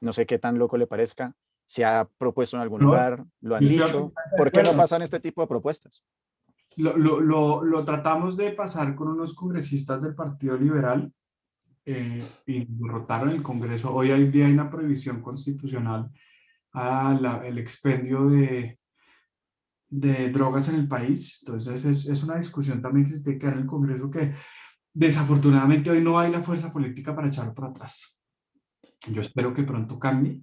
No sé qué tan loco le parezca, se ha propuesto en algún lugar, lo han dicho. ¿Por qué no pasan este tipo de propuestas? Lo, lo, lo, tratamos de pasar con unos congresistas del Partido Liberal eh, y derrotaron el Congreso. Hoy hay día hay una prohibición constitucional al expendio de, de drogas en el país. Entonces es, es, una discusión también que se tiene que dar en el Congreso que desafortunadamente hoy no hay la fuerza política para echarlo para atrás. Yo espero que pronto cambie.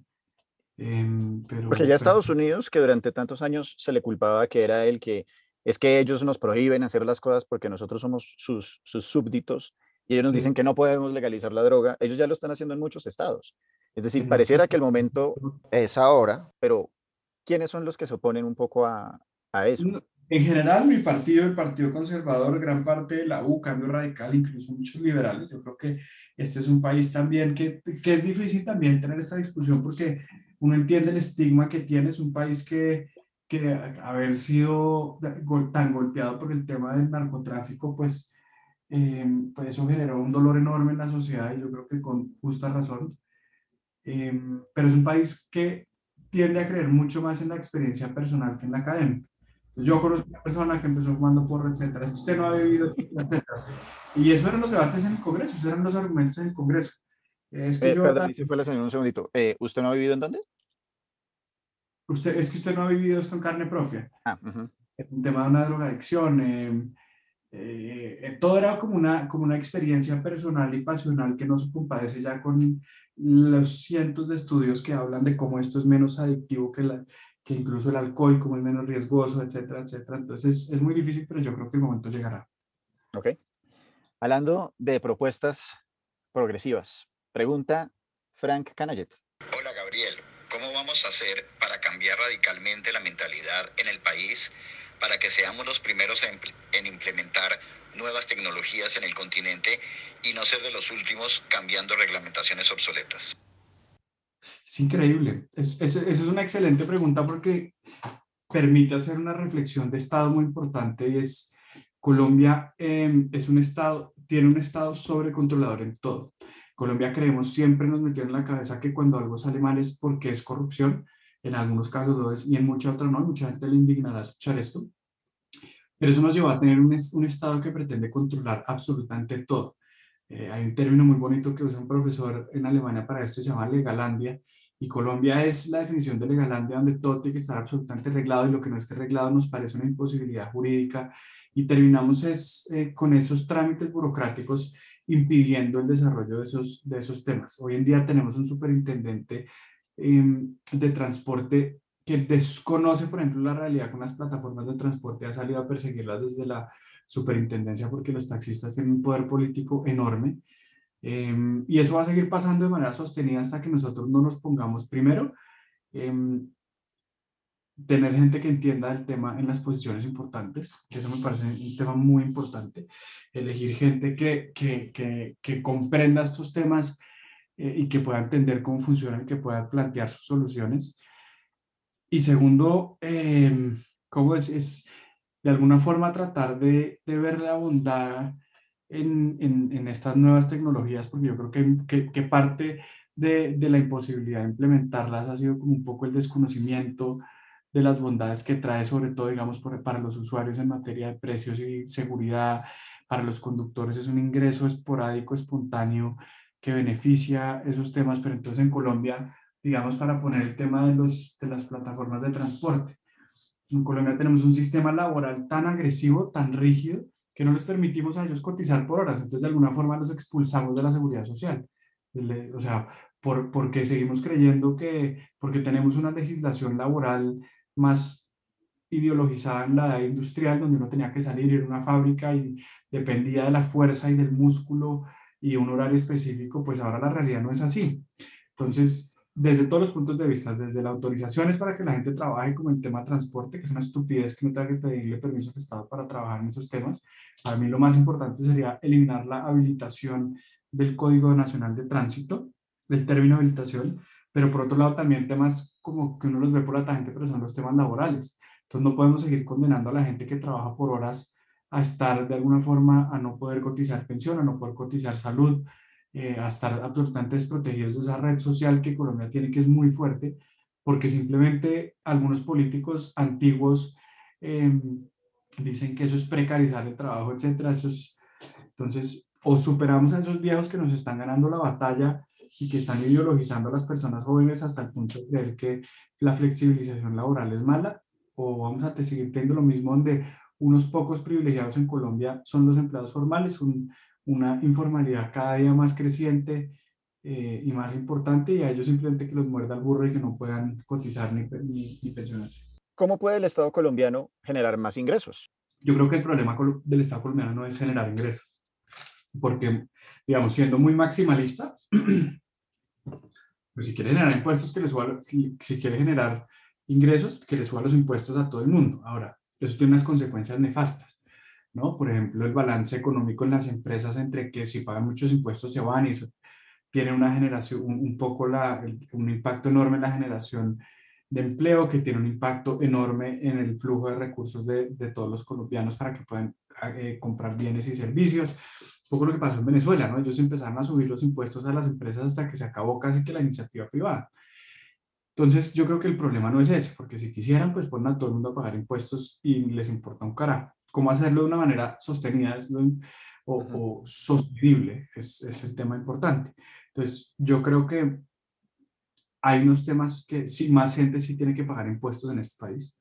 Em, pero, Porque ya Estados Unidos, que durante tantos años se le culpaba que era el que es que ellos nos prohíben hacer las cosas porque nosotros somos sus, sus súbditos y ellos nos dicen que no podemos legalizar la droga. Ellos ya lo están haciendo en muchos estados. Es decir, pareciera que el momento es ahora, pero ¿quiénes son los que se oponen un poco a, a eso? En general, mi partido, el Partido Conservador, gran parte de la U, Cambio Radical, incluso muchos liberales, yo creo que este es un país también que, que es difícil también tener esta discusión porque uno entiende el estigma que tiene, es un país que que haber sido tan golpeado por el tema del narcotráfico, pues, eh, pues eso generó un dolor enorme en la sociedad y yo creo que con justa razón. Eh, pero es un país que tiende a creer mucho más en la experiencia personal que en la académica. yo conozco una persona que empezó fumando porro, etcétera. Es que usted no ha vivido, etcétera. Y eso eran los debates en el Congreso, esos eran los argumentos en el Congreso. Es que eh, yo, perdón, si fue la señora un segundito. ¿Usted no ha vivido en dónde? Usted, es que usted no ha vivido esto en carne propia. Ah, Un tema de una drogadicción. Em, eh, eh, todo era como una, como una experiencia personal y pasional que no se compadece ya con los cientos de estudios que hablan de cómo esto es menos adictivo que, la, que incluso el alcohol como es menos riesgoso, etcétera, etcétera. Entonces es muy difícil, pero yo creo que el momento llegará. Ok. Hablando de propuestas progresivas, pregunta Frank Canallet. Hola Gabriel, ¿cómo vamos a hacer para cambiar radicalmente la mentalidad en el país para que seamos los primeros en implementar nuevas tecnologías en el continente y no ser de los últimos cambiando reglamentaciones obsoletas? Es increíble. Es, es, es una excelente pregunta porque permite hacer una reflexión de Estado muy importante y es Colombia em, es un Estado, tiene un Estado sobrecontrolador en todo. Colombia creemos siempre nos metió en la cabeza que cuando algo sale mal es porque es corrupción, en algunos casos lo es y en muchos otros no, mucha gente le indignará escuchar esto, pero eso nos llevó a tener un, un Estado que pretende controlar absolutamente todo. Eh, hay un término muy bonito que usa un profesor en Alemania para esto, se llama legalandia, y Colombia es la definición de legalandia donde todo tiene que estar absolutamente reglado y lo que no esté reglado nos parece una imposibilidad jurídica. Y terminamos es, eh, con esos trámites burocráticos impidiendo el desarrollo de esos, de esos temas. Hoy en día tenemos un superintendente em, de transporte que desconoce, por ejemplo, la realidad con las plataformas de transporte, ha salido a perseguirlas desde la superintendencia porque los taxistas tienen un poder político enorme. Em, y eso va a seguir pasando de manera sostenida hasta que nosotros no nos pongamos primero em, tener gente que entienda el tema en las posiciones importantes, que eso me parece un tema muy importante, elegir gente que, que, que, que comprenda estos temas eh, y que pueda entender cómo funcionan, que pueda plantear sus soluciones. Y segundo, eh, ¿cómo es, es, de alguna forma tratar de, de ver la bondad en, en, en, estas nuevas tecnologías, porque yo creo que, que, que parte de, de, la imposibilidad de implementarlas ha sido como un poco el desconocimiento, de las bondades que trae, sobre todo, digamos, para los usuarios en materia de precios y seguridad, para los conductores es un ingreso esporádico, espontáneo, que beneficia esos temas, pero entonces en Colombia, digamos, para poner el tema de, los, de las plataformas de transporte, en Colombia tenemos un sistema laboral tan agresivo, tan rígido, que no les permitimos a ellos cotizar por horas, entonces de alguna forma los expulsamos de la seguridad social. O sea, por, porque seguimos creyendo que, porque tenemos una legislación laboral más ideologizada en la edad industrial, donde uno tenía que salir, ir a una fábrica y dependía de la fuerza y del músculo y un horario específico, pues ahora la realidad no es así. Entonces, desde todos los puntos de vista, desde la autorización es para que la gente trabaje como el tema transporte, que es una estupidez que no tenga que pedirle permiso al Estado para trabajar en esos temas. Para mí lo más importante sería eliminar la habilitación del Código Nacional de Tránsito, del término habilitación, pero por otro lado también temas como que uno los ve por la tangente, pero son los temas laborales. Entonces no podemos seguir condenando a la gente que trabaja por horas a estar de alguna forma a no poder cotizar pensión, a no poder cotizar salud, eh, a estar absolutamente desprotegidos de esa red social que Colombia tiene, que es muy fuerte, porque simplemente algunos políticos antiguos eh, dicen que eso es precarizar el trabajo, etcétera. Eso es, entonces, o superamos a esos viejos que nos están ganando la batalla y que están ideologizando a las personas jóvenes hasta el punto de creer que la flexibilización laboral es mala, o vamos a seguir teniendo lo mismo donde unos pocos privilegiados en Colombia son los empleados formales, un, una informalidad cada día más creciente eh, y más importante, y a ellos simplemente que los muerda el burro y que no puedan cotizar ni, ni, ni pensionarse. ¿Cómo puede el Estado colombiano generar más ingresos? Yo creo que el problema del Estado colombiano no es generar ingresos, porque, digamos, siendo muy maximalista, pues si quiere generar impuestos, que le suba, si, quiere generar ingresos, que le suba los impuestos a todo el mundo. Ahora, eso tiene unas consecuencias nefastas, ¿no? Por ejemplo, el balance económico en las empresas entre que si pagan muchos impuestos se van y eso tiene una generación, un, un poco la, un impacto enorme en la generación de empleo, que tiene un impacto enorme en el flujo de recursos de, de todos los colombianos para que puedan eh, comprar bienes y servicios poco lo que pasó en Venezuela, ¿no? Ellos empezaron a subir los impuestos a las empresas hasta que se acabó casi que la iniciativa privada. Entonces, yo creo que el problema no es ese, porque si quisieran, pues ponen a todo el mundo a pagar impuestos y les importa un cara. ¿Cómo hacerlo de una manera sostenida es lo, o, o, sostenible? Es, es el tema importante. Entonces, yo creo que hay unos temas que sí, más gente sí tiene que pagar impuestos en este país.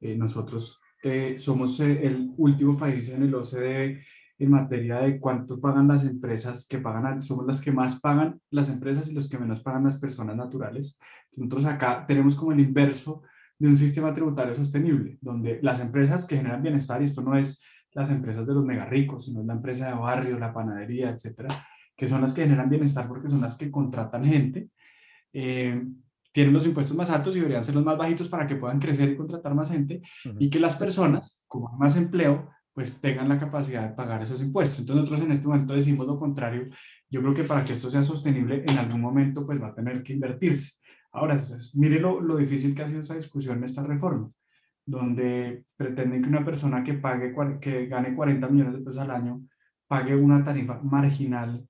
Eh, nosotros eh, somos eh, el último país en el OCDE en materia de cuánto pagan las empresas que pagan, somos las que más pagan las empresas y los que menos pagan las personas naturales. Nosotros acá tenemos como el inverso de un sistema tributario sostenible, donde las empresas que generan bienestar, y esto no es las empresas de los mega ricos, sino es la empresa de barrio, la panadería, etcétera, que son las que generan bienestar porque son las que contratan gente, eh, tienen los impuestos más altos y deberían ser los más bajitos para que puedan crecer y contratar más gente y que las personas, como hay más empleo, pues tengan la capacidad de pagar esos impuestos. Entonces nosotros en este momento decimos lo contrario. Yo creo que para que esto sea sostenible, en algún momento pues va a tener que invertirse. Ahora, mire lo, lo difícil que ha sido esa discusión en esta reforma, donde pretenden que una persona que, pague, que gane 40 millones de pesos al año pague una tarifa marginal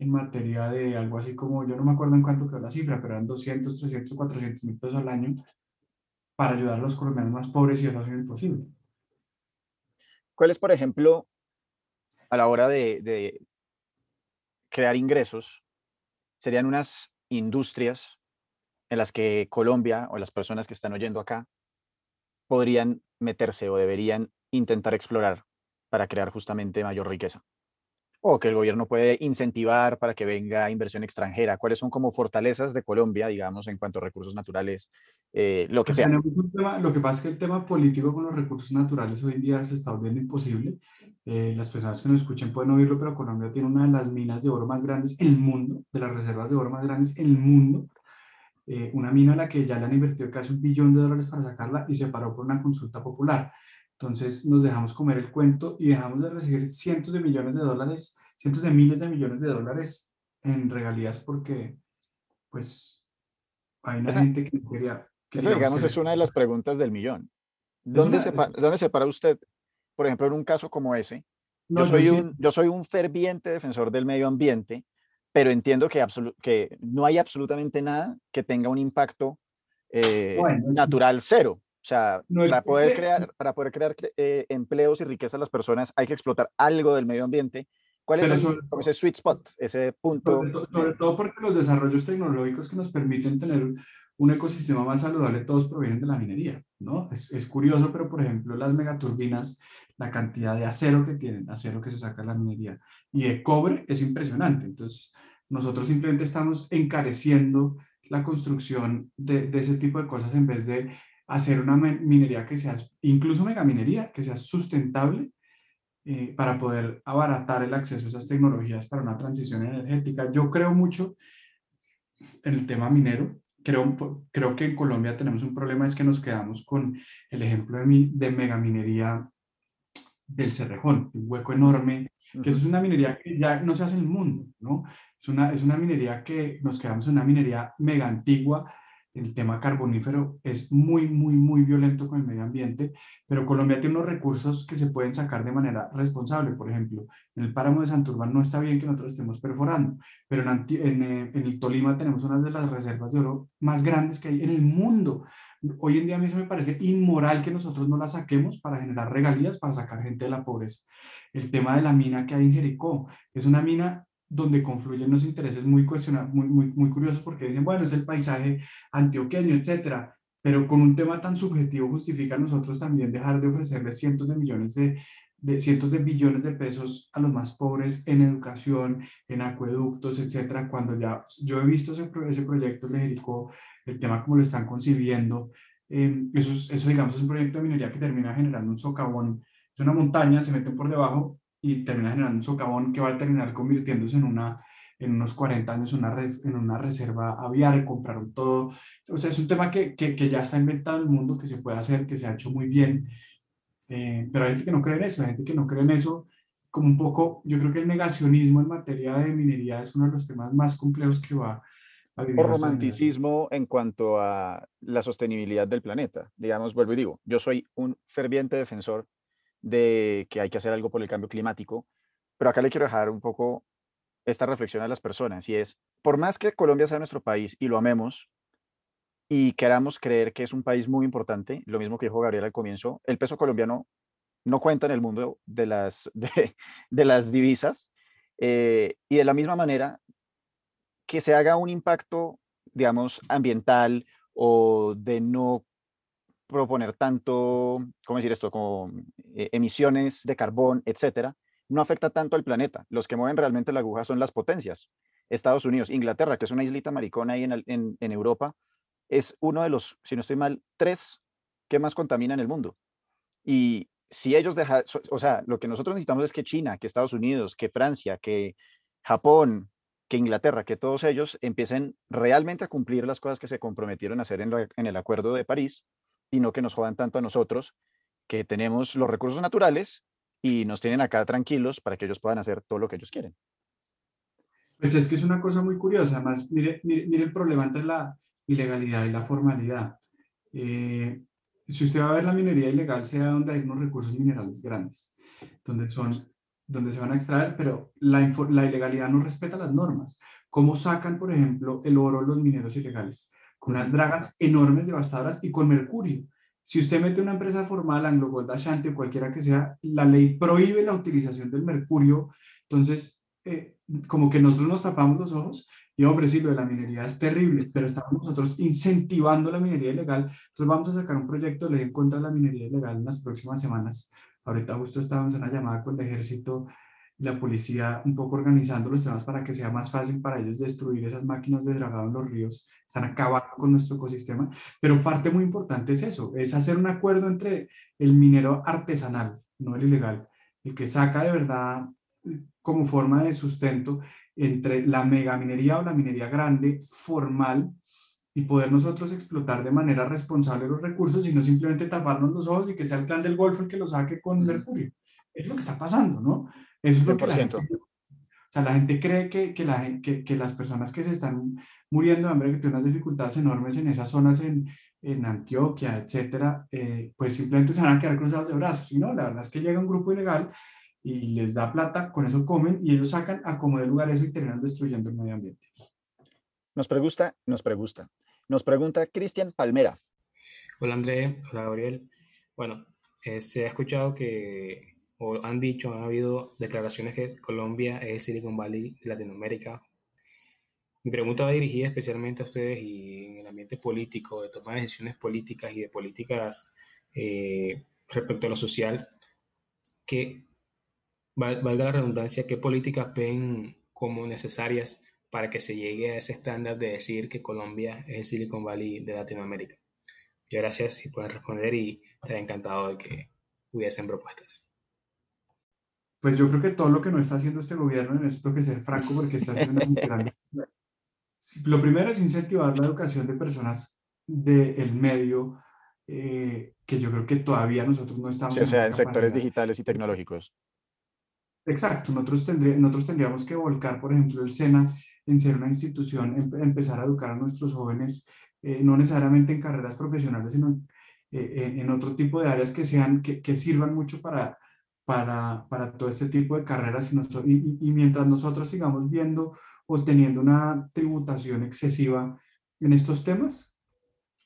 en materia de algo así como, yo no me acuerdo en cuánto quedó la cifra, pero eran 200, 300, 400 mil pesos al año para ayudar a los colombianos más pobres y eso ha sido imposible. ¿Cuál es, por ejemplo, a la hora de, de crear ingresos, serían unas industrias en las que Colombia o las personas que están oyendo acá podrían meterse o deberían intentar explorar para crear justamente mayor riqueza? O que el gobierno puede incentivar para que venga inversión extranjera? ¿Cuáles son como fortalezas de Colombia, digamos, en cuanto a recursos naturales, eh, lo que pues sea? lo que pasa es que el tema político con los recursos naturales hoy en día se está volviendo imposible. Eh, las personas que nos escuchen pueden oírlo, pero Colombia tiene una de las minas de oro más grandes en el mundo, de las reservas de oro más grandes en el mundo. Eh, una mina a la que ya le han invertido casi un billón de dólares para sacarla y se paró por una consulta popular. Entonces nos dejamos comer el cuento y dejamos de recibir cientos de millones de dólares, cientos de miles de millones de dólares en regalías porque pues hay una gente que quería... Que esa, digamos, es una de las preguntas del millón. ¿Dónde, se, ¿Dónde se para usted, por ejemplo, en un caso como ese? yo, soy un, yo soy un ferviente defensor del medio ambiente, pero entiendo que, que no hay absolutamente nada que tenga un impacto eh, natural cero. Sea, para, poder crear, para poder crear eh, empleos y riqueza a las personas hay que explotar algo del medio ambiente. ¿Cuál es ese sweet spot, ese punto? Sobre todo, porque los desarrollos tecnológicos que nos permiten tener un ecosistema más saludable, todos provienen de la minería, ¿no? Es, es, curioso, pero por ejemplo, las megaturbinas, la cantidad de acero que tienen, acero que se saca de la minería, y de cobre es impresionante. Entonces, nosotros simplemente estamos encareciendo la construcción de, de ese tipo de cosas en vez de hacer una minería que sea, incluso megaminería, que sea sustentable eh, para poder abaratar el acceso a esas tecnologías para una transición energética. Yo creo mucho en el tema minero. Creo, creo que en Colombia tenemos un problema, es que nos quedamos con el ejemplo de, de megaminería del Cerrejón, un hueco enorme, que eso es una minería que ya no se hace en el mundo, ¿no? Es una, es una minería que nos quedamos en una minería mega antigua, el tema carbonífero es muy, muy, muy violento con el medio ambiente, pero Colombia tiene unos recursos que se pueden sacar de manera responsable. Por ejemplo, en el páramo de Santurbán no está bien que nosotros estemos perforando, pero en, eh, en, el Tolima tenemos una de las reservas de oro más grandes que hay en el mundo. Hoy en día a mí eso me parece inmoral que nosotros no la saquemos para generar regalías, para sacar gente de la pobreza. El tema de la mina que hay en Jericó es una mina donde confluyen los intereses muy, muy, muy, muy curiosos porque dicen, bueno, es el paisaje antioqueño, etcétera, pero con un tema tan subjetivo justifica a nosotros también dejar de ofrecerles cientos de millones de, de cientos de billones de pesos a los más pobres en educación, en acueductos, etcétera, cuando ya yo he visto ese, ese proyecto de Jericó, el tema como lo están concibiendo, eh, eso, eso digamos es un proyecto de minería que termina generando un socavón, es una montaña, se meten por debajo y termina generando un socavón que va a terminar convirtiéndose en una en unos 40 años una en una reserva aviar, compraron todo. O sea, es un tema que, que, que, ya está inventado en el mundo, que se puede hacer, que se ha hecho muy bien. Eh, pero hay gente que no cree en eso, hay gente que no cree en eso. Como un poco, yo creo que el negacionismo en materia de minería es uno de los temas más complejos que va a vivir. Por romanticismo en cuanto a la sostenibilidad del planeta. Digamos, vuelvo y digo, yo soy un ferviente defensor de que hay que hacer algo por el cambio climático, pero acá le quiero dejar un poco esta reflexión a las personas y es, por más que Colombia sea nuestro país y lo amemos y queramos creer que es un país muy importante, lo mismo que dijo Gabriel al comienzo, el peso colombiano no cuenta en el mundo de las, de, las divisas eh, y de la misma manera que se haga un impacto, digamos, ambiental o de no proponer tanto, ¿cómo decir esto?, como eh, emisiones de carbón, etcétera, no afecta tanto al planeta. Los que mueven realmente la aguja son las potencias. Estados Unidos, Inglaterra, que es una islita maricona ahí en, en, Europa, es uno de los, si no estoy mal, tres que más contaminan el mundo. Y si ellos dejan, o sea, lo que nosotros necesitamos es que China, que Estados Unidos, que Francia, que Japón, que Inglaterra, que todos ellos empiecen realmente a cumplir las cosas que se comprometieron a hacer en, en el Acuerdo de París y no que nos jodan tanto a nosotros, que tenemos los recursos naturales y nos tienen acá tranquilos para que ellos puedan hacer todo lo que ellos quieren. Pues es que es una cosa muy curiosa, además, mire, mire, el problema entre la ilegalidad y la formalidad. Eh, si usted va a ver la minería ilegal, sea donde hay unos recursos minerales grandes, donde, son, donde se van a extraer, pero la, la ilegalidad no respeta las normas. ¿Cómo sacan, por ejemplo, el oro los mineros ilegales? Con unas dragas enormes, devastadoras y con mercurio. Si usted mete una empresa formal, Anglo Gold Ashanti o cualquiera que sea, la ley prohíbe la utilización del mercurio. Entonces, eh, como que nosotros nos tapamos los ojos y hombre, sí, lo de la minería es terrible, pero estamos nosotros incentivando la minería ilegal. Entonces vamos a sacar un proyecto de ley en contra de la minería ilegal en las próximas semanas. Ahorita justo estábamos en una llamada con el ejército la policía un poco organizando los temas para que sea más fácil para ellos destruir esas máquinas de dragado en los ríos. Están acabando con nuestro ecosistema. Pero parte muy importante es eso, es hacer un acuerdo entre el minero artesanal, no el ilegal, el que saca de verdad como forma de sustento entre la megaminería o la minería grande formal y poder nosotros explotar de manera responsable los recursos y no simplemente taparnos los ojos y que sea el plan del Golfo el que lo saque con mercurio. Es lo que está pasando, ¿no? Eso es lo que la gente, o sea, la gente cree que, que, la, que, que, las personas que se están muriendo de hambre, que tienen unas dificultades enormes en esas zonas en, en Antioquia, etcétera, eh, pues simplemente se van a quedar cruzados de brazos. Y no, la verdad es que llega un grupo ilegal y les da plata, con eso comen y ellos sacan a como de lugar eso y terminan destruyendo el medio ambiente. Nos pregunta, nos pregunta, nos pregunta Cristian Palmera. Hola André, hola Gabriel. Bueno, eh, se ha escuchado que, o han dicho, han habido declaraciones que Colombia es Silicon Valley de Latinoamérica. Mi pregunta va dirigida especialmente a ustedes y en el ambiente político, de tomar decisiones políticas y de políticas eh, respecto a lo social. ¿Qué, valga la redundancia, qué políticas ven como necesarias para que se llegue a ese estándar de decir que Colombia es el Silicon Valley de Latinoamérica? Muchas gracias si pueden responder y estaría encantado de que hubiesen propuestas. Pues yo creo que todo lo que no está haciendo este gobierno, en esto que ser franco porque está haciendo una gran... Lo primero es incentivar la educación de personas del medio, eh, que yo creo que todavía nosotros no estamos... o sea, en sectores digitales y tecnológicos. Exacto, nosotros, nosotros tendríamos que volcar, por ejemplo, el SENA en ser una institución, en, empezar a educar a nuestros jóvenes, eh, no necesariamente en carreras profesionales, sino eh, en, otro tipo de áreas que, sean, que, que sirvan mucho para, para, para, todo este tipo de carreras y, y, y, mientras nosotros sigamos viendo o teniendo una tributación excesiva en estos temas,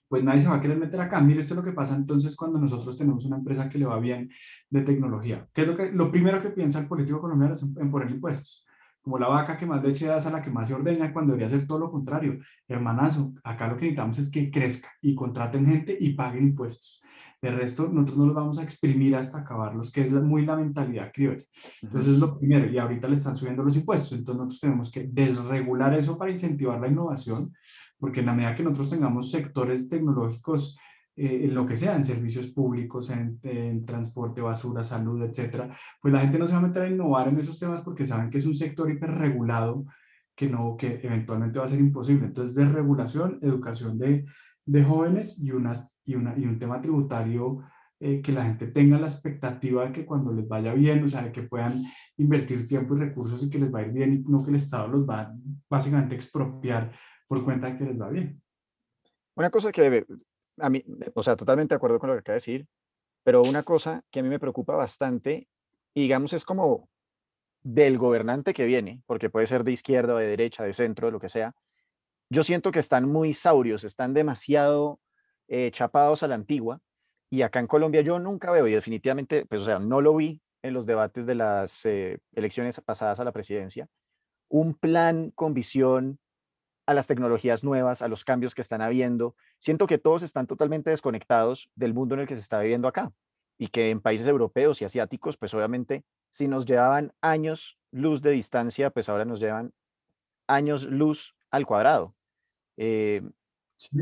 pues nadie se va a querer meter acá. Mire, esto es lo que pasa entonces cuando nosotros tenemos una empresa que le va bien de tecnología. ¿Qué es lo, que, lo primero que piensa el político colombiano es en, poner impuestos? Como la vaca que más leche da es a la que más se ordeña cuando debería ser todo lo contrario. Hermanazo, acá lo que necesitamos es que crezca y contraten gente y paguen impuestos. De resto, nosotros no los vamos a exprimir hasta acabarlos, que es muy la mentalidad criolla. Entonces, es lo primero. Y ahorita le están subiendo los impuestos. Entonces, nosotros tenemos que desregular eso para incentivar la innovación, porque en la medida que nosotros tengamos sectores tecnológicos, eh, en lo que sea, en servicios públicos, en, en, transporte, basura, salud, etcétera, pues la gente no se va a meter a innovar en esos temas porque saben que es un sector hiperregulado que, no, que eventualmente va a ser imposible. Entonces, desregulación, educación de, de jóvenes y, unas, y, una, y un tema tributario eh, que la gente tenga la expectativa de que cuando les vaya bien, o sea, de que puedan invertir tiempo y recursos y que les va a ir bien y no que el Estado los va a básicamente expropiar por cuenta de que les va bien. Una cosa que a mí, o sea, totalmente de acuerdo con lo que acaba de decir, pero una cosa que a mí me preocupa bastante, y digamos, es como del gobernante que viene, porque puede ser de izquierda de derecha, de centro, de lo que sea, yo siento que están muy saurios, están demasiado eh, chapados a la antigua, y acá en Colombia yo nunca veo, y definitivamente, pues o sea, no lo vi en los debates de las eh, elecciones pasadas a la presidencia, un plan con visión a las tecnologías nuevas, a los cambios que están habiendo. Siento que todos están totalmente desconectados del mundo en el que se está viviendo acá y que en países europeos y asiáticos, pues obviamente, si nos llevaban años luz de distancia, pues ahora nos llevan años luz al cuadrado. Eh,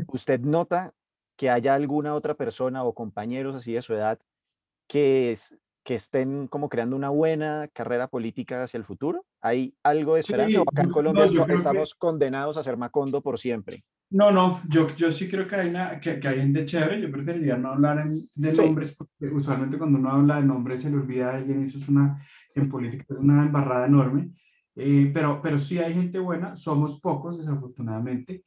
¿usted nota que haya alguna otra persona o compañeros así de su edad que, que estén como creando una buena carrera política hacia el futuro? ¿Hay algo de esperanza o acá en Colombia estamos condenados a ser Macondo por siempre? No, no, yo, yo sí creo que hay, una, que, que hay gente chévere, yo preferiría no hablar de nombres, porque usualmente cuando uno habla de nombres se le olvida a alguien, eso es una, en política es una embarrada enorme, eh, pero, pero sí hay gente buena, somos pocos desafortunadamente,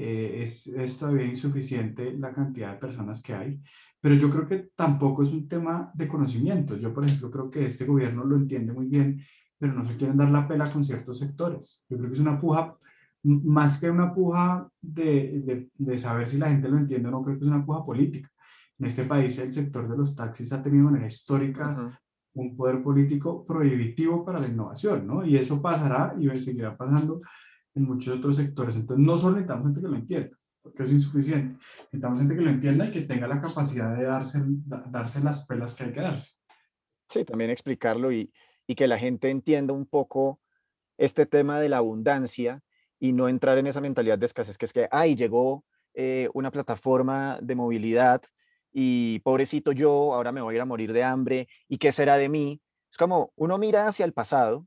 eh, es, es, todavía insuficiente la cantidad de personas que hay, pero yo creo que tampoco es un tema de conocimiento. Yo, por ejemplo, creo que este gobierno lo entiende muy bien, pero no se quieren dar la pela con ciertos sectores. Yo creo que es una puja, más que una puja de, de, de saber si la gente lo entiende o no, creo que es una puja política. En este país el sector de los taxis ha tenido de manera histórica un poder político prohibitivo para la innovación, ¿no? Y eso pasará y seguirá pasando en muchos otros sectores. Entonces, no solo necesitamos gente que lo entienda, porque es insuficiente. Necesitamos gente que lo entienda y que tenga la capacidad de darse, darse las pelas que hay que darse. Sí, también explicarlo y, y que la gente entienda un poco este tema de la abundancia y no entrar en esa mentalidad de escasez, que es que, ay, llegó eh, una plataforma de movilidad y pobrecito yo, ahora me voy a ir a morir de hambre, ¿y qué será de mí? Es como uno mira hacia el pasado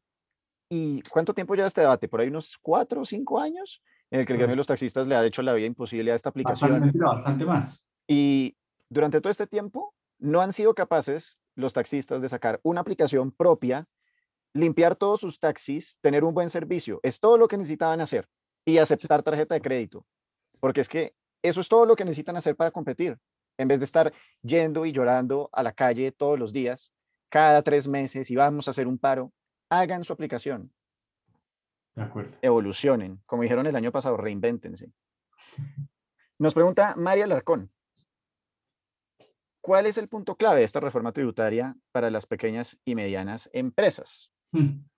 ¿Y cuánto tiempo lleva este debate? ¿Por ahí unos cuatro o cinco años? En el que el gremio de los taxistas le ha hecho la vida imposible a esta aplicación. Bastante, bastante más. Y durante todo este tiempo no han sido capaces los taxistas de sacar una aplicación propia, limpiar todos sus taxis, tener un buen servicio. Es todo lo que necesitaban hacer. Y aceptar tarjeta de crédito. Porque es que eso es todo lo que necesitan hacer para competir. En vez de estar yendo y llorando a la calle todos los días, cada tres meses y vamos a hacer un paro hagan su aplicación. De acuerdo. Evolucionen. Como dijeron el año pasado, reinvéntense. Nos pregunta María Larcón. ¿Cuál es el punto clave de esta reforma tributaria para las pequeñas y medianas empresas?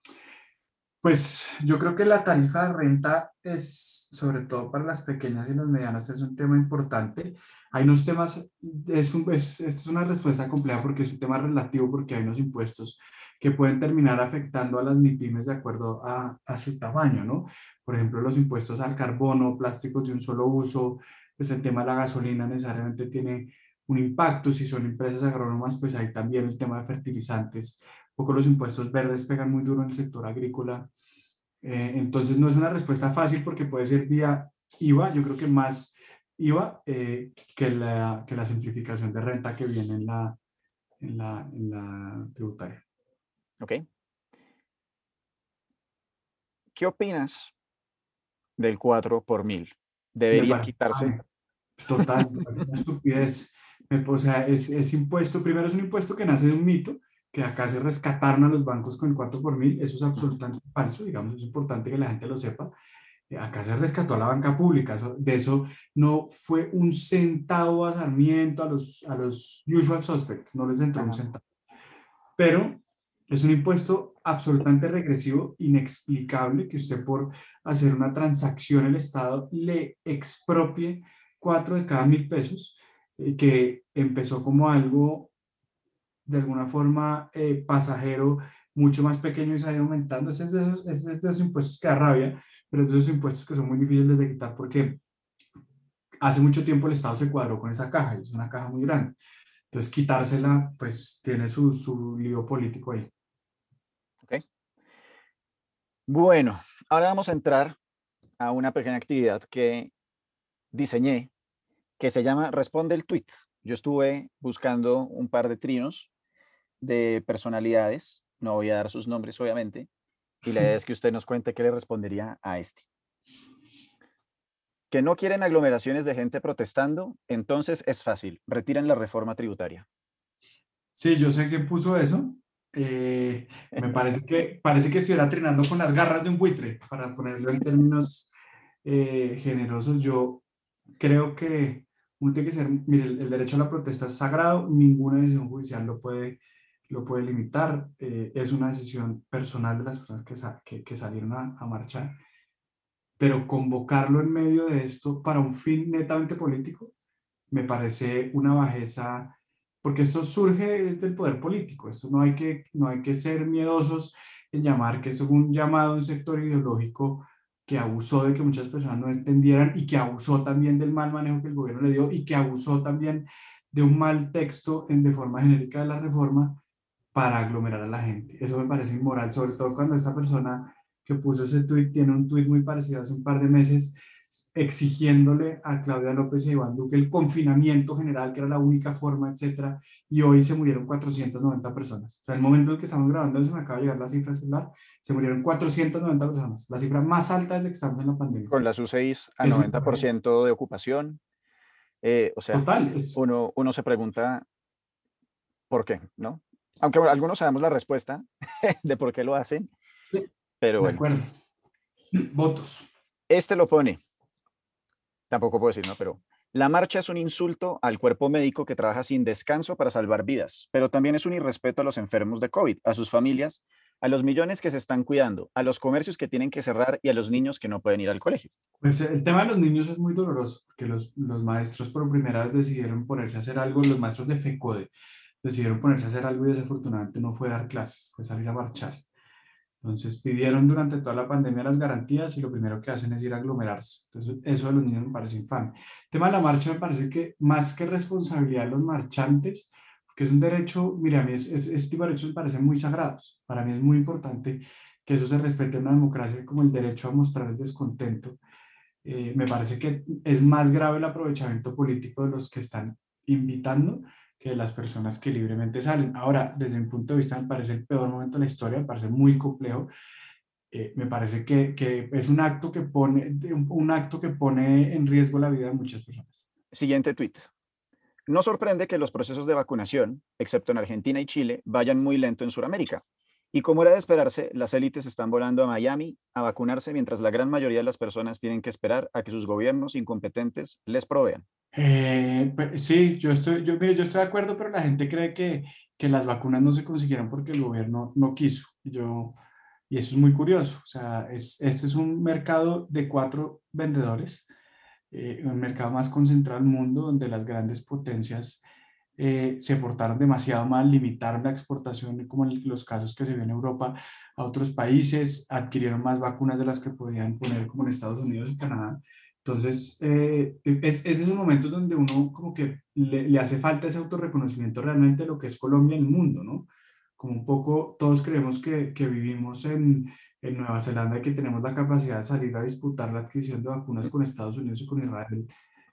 Pues yo creo que la tarifa de renta es, sobre todo para las pequeñas y las medianas, es un tema importante. Hay unos temas, es, un, es, es una respuesta compleja porque es un tema relativo porque hay unos impuestos que pueden terminar afectando a las MIPIMES de acuerdo a, a, su tamaño, ¿no? Por ejemplo, los impuestos al carbono, plásticos de un solo uso, pues el tema de la gasolina necesariamente tiene un impacto. Si son empresas agrónomas, pues hay también el tema de fertilizantes. Un poco los impuestos verdes pegan muy duro en el sector agrícola. Eh, entonces, no es una respuesta fácil porque puede ser vía IVA, yo creo que más IVA eh, que, la, que la simplificación de renta que viene en la, en la, en la tributaria. ¿Ok? ¿Qué opinas del 4 por mil? ¿Debería quitarse? Total, es una estupidez. O sea, es, es, impuesto, primero es un impuesto que nace de un mito, que acá se rescataron a los bancos con el 4 por mil, eso es absolutamente falso, digamos, es importante que la gente lo sepa. Eh, acá se rescató a la banca pública, de eso no fue un centavo a Sarmiento, a los, a los usual suspects, no les entró un centavo. Pero es un impuesto absolutamente regresivo, inexplicable, que usted por hacer una transacción el Estado le expropie cuatro de cada mil pesos, eh, que empezó como algo de alguna forma eh, pasajero, mucho más pequeño y se ha ido aumentando. Ese es, de esos, es de esos impuestos que da rabia, pero esos impuestos que son muy difíciles de quitar porque hace mucho tiempo el Estado se cuadró con esa caja, es una caja muy grande. Entonces, quitársela, pues tiene su, su lío político ahí. Ok. Bueno, ahora vamos a entrar a una pequeña actividad que diseñé que se llama Responde el Tweet. Yo estuve buscando un par de trinos de personalidades, no voy a dar sus nombres obviamente, y la idea es que usted nos cuente qué le respondería a este que no quieren aglomeraciones de gente protestando, entonces es fácil, retiran la reforma tributaria. Sí, yo sé quién puso eso. Eh, me parece que, parece que estuviera trinando con las garras de un buitre, para ponerlo en términos eh, generosos. Yo creo que uno tiene que ser, mire, el, derecho a la protesta es sagrado, ninguna decisión judicial lo puede, lo puede limitar, eh, es una decisión personal de las personas que, que, que salieron a, a marchar pero convocarlo en medio de esto para un fin netamente político me parece una bajeza, porque esto surge del poder político, esto no hay que, no hay que ser miedosos en llamar que esto es un llamado a un sector ideológico que abusó de que muchas personas no entendieran y que abusó también del mal manejo que el gobierno le dio y que abusó también de un mal texto en, de forma genérica de la reforma para aglomerar a la gente. Eso me parece inmoral, sobre todo cuando esta persona que puso ese tuit tiene un tuit muy parecido hace un par de meses exigiéndole a Claudia López y a Iván Duque el confinamiento general, que era la única forma, etcétera, y hoy se murieron 490 personas. O sea, el momento en que estamos grabando, se me acaba de llegar la cifra celular, se murieron 490 personas, la cifra más alta desde que estamos en la pandemia. Con las U6 a 90% de ocupación. Eh, o sea, Total, uno, uno se pregunta por qué, ¿no? Aunque algunos sabemos la respuesta de por qué lo hacen, pero bueno. De acuerdo. Votos. Este lo pone, tampoco puedo decir, ¿no? Pero la marcha es un insulto al cuerpo médico que trabaja sin descanso para salvar vidas, pero también es un irrespeto a los enfermos de COVID, a sus familias, a los millones que se están cuidando, a los comercios que tienen que cerrar y a los niños que no pueden ir al colegio. Pues el tema de los niños es muy doloroso, porque los, los maestros por primera vez decidieron ponerse a hacer algo, los maestros de FECODE decidieron ponerse a hacer algo y desafortunadamente no fue dar clases, fue salir a marchar. Entonces pidieron durante toda la pandemia las garantías y lo primero que hacen es ir a aglomerarse. Entonces eso de los niños me parece infame. El tema de la marcha me parece que más que responsabilidad de los marchantes, que es un derecho, mira, a mí es, es, este tipo de derechos me parecen muy sagrados. Para mí es muy importante que eso se respete en una democracia como el derecho a mostrar el descontento. Eh, me parece que es más grave el aprovechamiento político de los que están invitando que las personas que libremente salen. Ahora, desde mi punto de vista, me parece el peor momento de la historia, me parece muy complejo. Eh, me parece que, que, es un acto que, pone, un, acto que pone en riesgo la vida de muchas personas. Siguiente tuit. No sorprende que los procesos de vacunación, excepto en Argentina y Chile, vayan muy lento en Sudamérica. Y como era de esperarse, las élites están volando a Miami a vacunarse mientras la gran mayoría de las personas tienen que esperar a que sus gobiernos incompetentes les provean. Eh, sí, yo estoy, yo, mire, yo estoy de acuerdo, pero la gente cree que, que las vacunas no se consiguieron porque el gobierno no quiso. Yo, y eso es muy curioso. O sea, es, este es un mercado de cuatro vendedores, eh, un mercado más concentrado del mundo, donde las grandes potencias eh, se portaron demasiado mal, limitaron la exportación, como en los casos que se ven en Europa, a otros países, adquirieron más vacunas de las que podían poner, como en Estados Unidos y Canadá. Entonces, eh, es, es esos momentos donde uno como que le, le hace falta ese autorreconocimiento realmente de lo que es Colombia en el mundo, ¿no? Como un poco todos creemos que, que vivimos en, en, Nueva Zelanda y que tenemos la capacidad de salir a disputar la adquisición de vacunas con Estados Unidos y con Israel,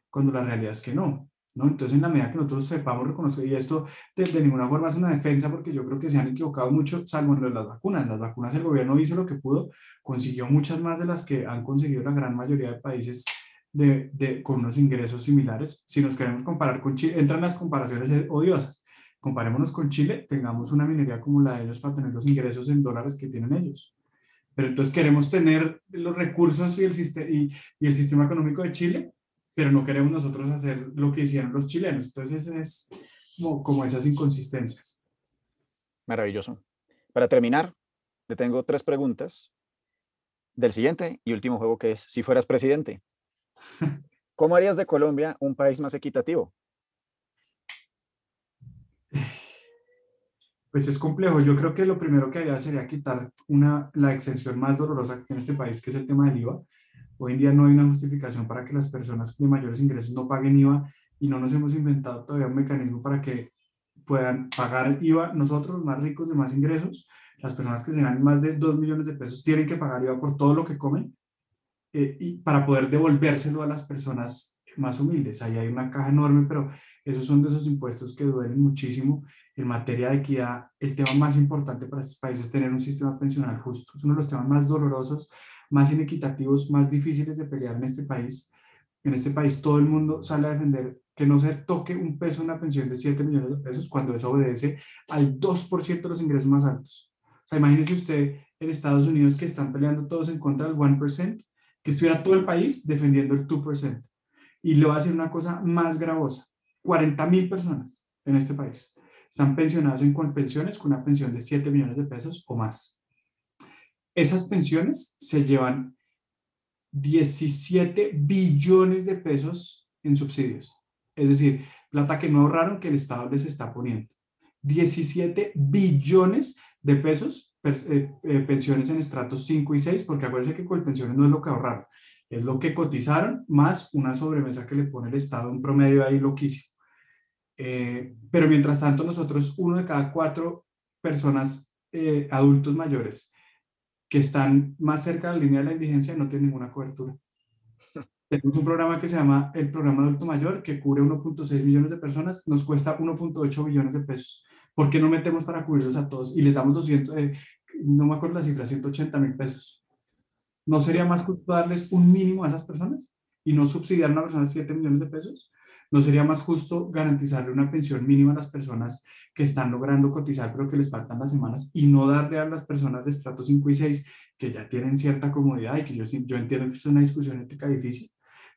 cuando la realidad es que no. ¿No? Entonces, en la medida que nosotros sepamos reconocer, y esto de, de, ninguna forma es una defensa, porque yo creo que se han equivocado mucho, salvo en lo de las vacunas. Las vacunas el gobierno hizo lo que pudo, consiguió muchas más de las que han conseguido la gran mayoría de países de, de, con unos ingresos similares. Si nos queremos comparar con Chile, entran las comparaciones odiosas. Comparémonos con Chile, tengamos una minería como la de ellos para tener los ingresos en dólares que tienen ellos. Pero entonces queremos tener los recursos y el, y, y el sistema económico de Chile, pero no queremos nosotros hacer lo que hicieron los chilenos. Entonces es como, como esas inconsistencias. Maravilloso. Para terminar, le tengo tres preguntas del siguiente y último juego que es, si fueras presidente, ¿cómo harías de Colombia un país más equitativo? Pues es complejo. Yo creo que lo primero que haría sería quitar una, la exención más dolorosa que tiene este país, que es el tema del IVA. Hoy en día no hay una justificación para que las personas de mayores ingresos no paguen IVA y no nos hemos inventado todavía un mecanismo para que puedan pagar IVA nosotros, los más ricos de más ingresos. Las personas que se ganan más de 2 millones de pesos tienen que pagar IVA por todo lo que comen eh, y para poder devolvérselo a las personas más humildes. Ahí hay una caja enorme, pero esos son de esos impuestos que duelen muchísimo. En materia de equidad, el tema más importante para estos países es tener un sistema pensional justo. Es uno de los temas más dolorosos, más inequitativos, más difíciles de pelear en este país. En este país todo el mundo sale a defender que no se toque un peso una pensión de 7 millones de pesos cuando eso obedece al 2% de los ingresos más altos. O sea, imagínese usted en Estados Unidos que están peleando todos en contra del 1%, que estuviera todo el país defendiendo el 2%. Y le voy a decir una cosa más gravosa. 40 mil personas en este país están pensionadas en con pensiones con una pensión de 7 millones de pesos o más. Esas pensiones se llevan 17 billones de pesos en subsidios. Es decir, plata que no ahorraron que el Estado les está poniendo. 17 billones de pesos eh, eh, pensiones en estratos 5 y 6, porque acuérdense que pensiones no es lo que ahorraron, es lo que cotizaron más una sobremesa que le pone el Estado, un promedio ahí loquísimo. Eh, pero mientras tanto, nosotros, uno de cada cuatro personas adultos mayores que están más cerca de la línea de la indigencia no tienen ninguna cobertura. Tenemos un programa que se llama el Programa Adulto Mayor, que cubre 1.6 millones de personas, nos cuesta 1.8 billones de pesos. ¿Por qué no metemos para cubrirlos a todos? Y les damos 200, eh, no me acuerdo la cifra, 180 mil pesos. ¿No sería más justo darles un mínimo a esas personas y no subsidiar a una persona 7 millones de pesos? ¿No sería más justo garantizarle una pensión mínima a las personas que están logrando cotizar pero que les faltan las semanas y no darle a las personas de estrato 5 y 6 que ya tienen cierta comodidad y que yo, yo entiendo que es una discusión ética difícil,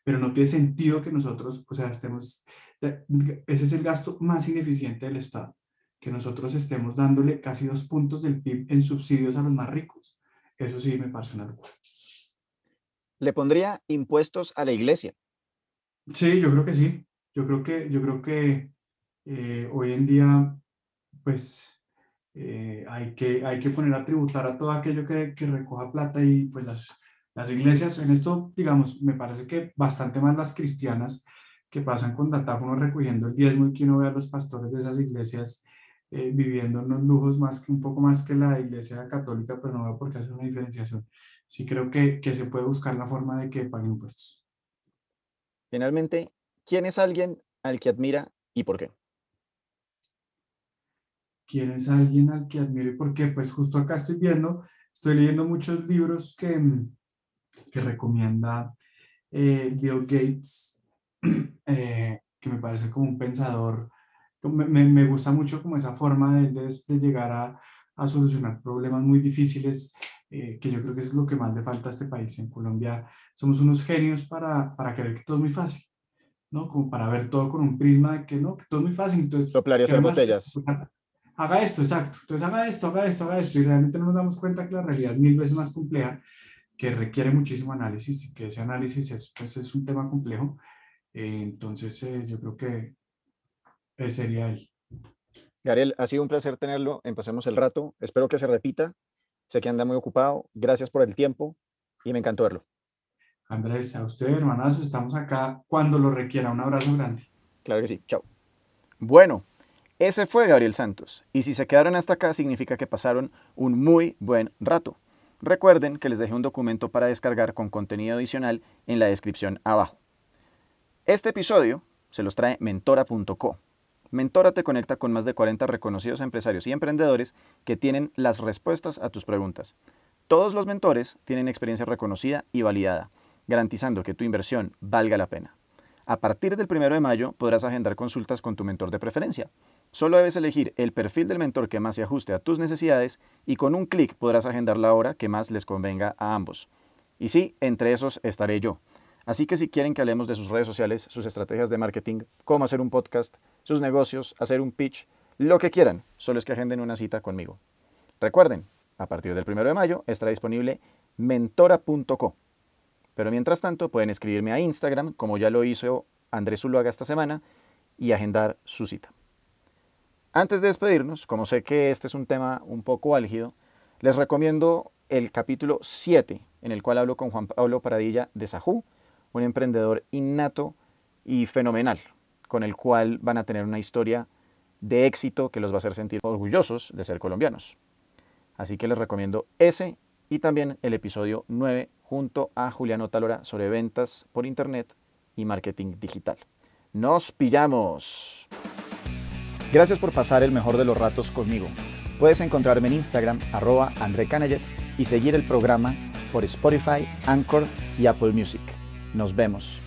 pero no tiene sentido que nosotros, o sea, estemos, ese es el gasto más ineficiente del Estado que nosotros estemos dándole casi dos puntos del PIB en subsidios a los más ricos. Eso sí me parece una locura. ¿Le pondría impuestos a la iglesia? Sí, yo creo que sí. Yo creo que, yo creo que eh, hoy en día, pues, eh, hay, que, hay que poner a tributar a todo aquello que, que recoja plata y pues las, las iglesias, en esto, digamos, me parece que bastante más las cristianas que pasan con datáfonos recogiendo el diezmo y que uno ve a los pastores de esas iglesias eh, viviendo unos lujos más que un poco más que la iglesia católica, pero no veo por qué hacer una diferenciación. Sí creo que, que se puede buscar la forma de que paguen impuestos. Finalmente, ¿quién es alguien al que admira y por qué? ¿Quién es alguien al que admiro y por qué? Pues justo acá estoy viendo, estoy leyendo muchos libros que, que recomienda eh, Bill Gates, eh, que me parece como un pensador me, me, gusta mucho como esa forma de, de, llegar a, a, solucionar problemas muy difíciles, eh, que yo creo que es lo que más le falta a este país. En Colombia somos unos genios para, para creer que todo es muy fácil, ¿no? Como para ver todo con un prisma de que no, que todo es muy fácil. Entonces, Soplarías en botellas. Haga esto, exacto. Entonces haga esto, haga esto, haga esto. Y realmente no nos damos cuenta que la realidad es mil veces más compleja, que requiere muchísimo análisis y que ese análisis es, pues, es un tema complejo. Eh, entonces, eh, yo creo que sería ahí. Gabriel, ha sido un placer tenerlo. Empecemos el rato. Espero que se repita. Sé que anda muy ocupado. Gracias por el tiempo y me encantó verlo. Andrés, a usted, hermanazo, estamos acá cuando lo requiera. Un abrazo grande. Claro que sí. Chao. Bueno, ese fue Gabriel Santos. Y si se quedaron hasta acá, significa que pasaron un muy buen rato. Recuerden que les dejé un documento para descargar con contenido adicional en la descripción abajo. Este episodio se los trae mentora.co Mentora te conecta con más de 40 reconocidos empresarios y emprendedores que tienen las respuestas a tus preguntas. Todos los mentores tienen experiencia reconocida y validada, garantizando que tu inversión valga la pena. A partir del 1 de mayo podrás agendar consultas con tu mentor de preferencia. Solo debes elegir el perfil del mentor que más se ajuste a tus necesidades y con un clic podrás agendar la hora que más les convenga a ambos. Y sí, entre esos estaré yo. Así que si quieren que hablemos de sus redes sociales, sus estrategias de marketing, cómo hacer un podcast, sus negocios, hacer un pitch, lo que quieran, solo es que agenden una cita conmigo. Recuerden, a partir del 1 de mayo estará disponible mentora.co. Pero mientras tanto pueden escribirme a Instagram, como ya lo hizo Andrés Zuluaga esta semana, y agendar su cita. Antes de despedirnos, como sé que este es un tema un poco álgido, les recomiendo el capítulo 7, en el cual hablo con Juan Pablo Paradilla de Sajú, un emprendedor innato y fenomenal, con el cual van a tener una historia de éxito que los va a hacer sentir orgullosos de ser colombianos. Así que les recomiendo ese y también el episodio 9 junto a Juliano Talora sobre ventas por Internet y marketing digital. ¡Nos pillamos! Gracias por pasar el mejor de los ratos conmigo. Puedes encontrarme en Instagram, arroba André y seguir el programa por Spotify, Anchor y Apple Music. Nos vemos.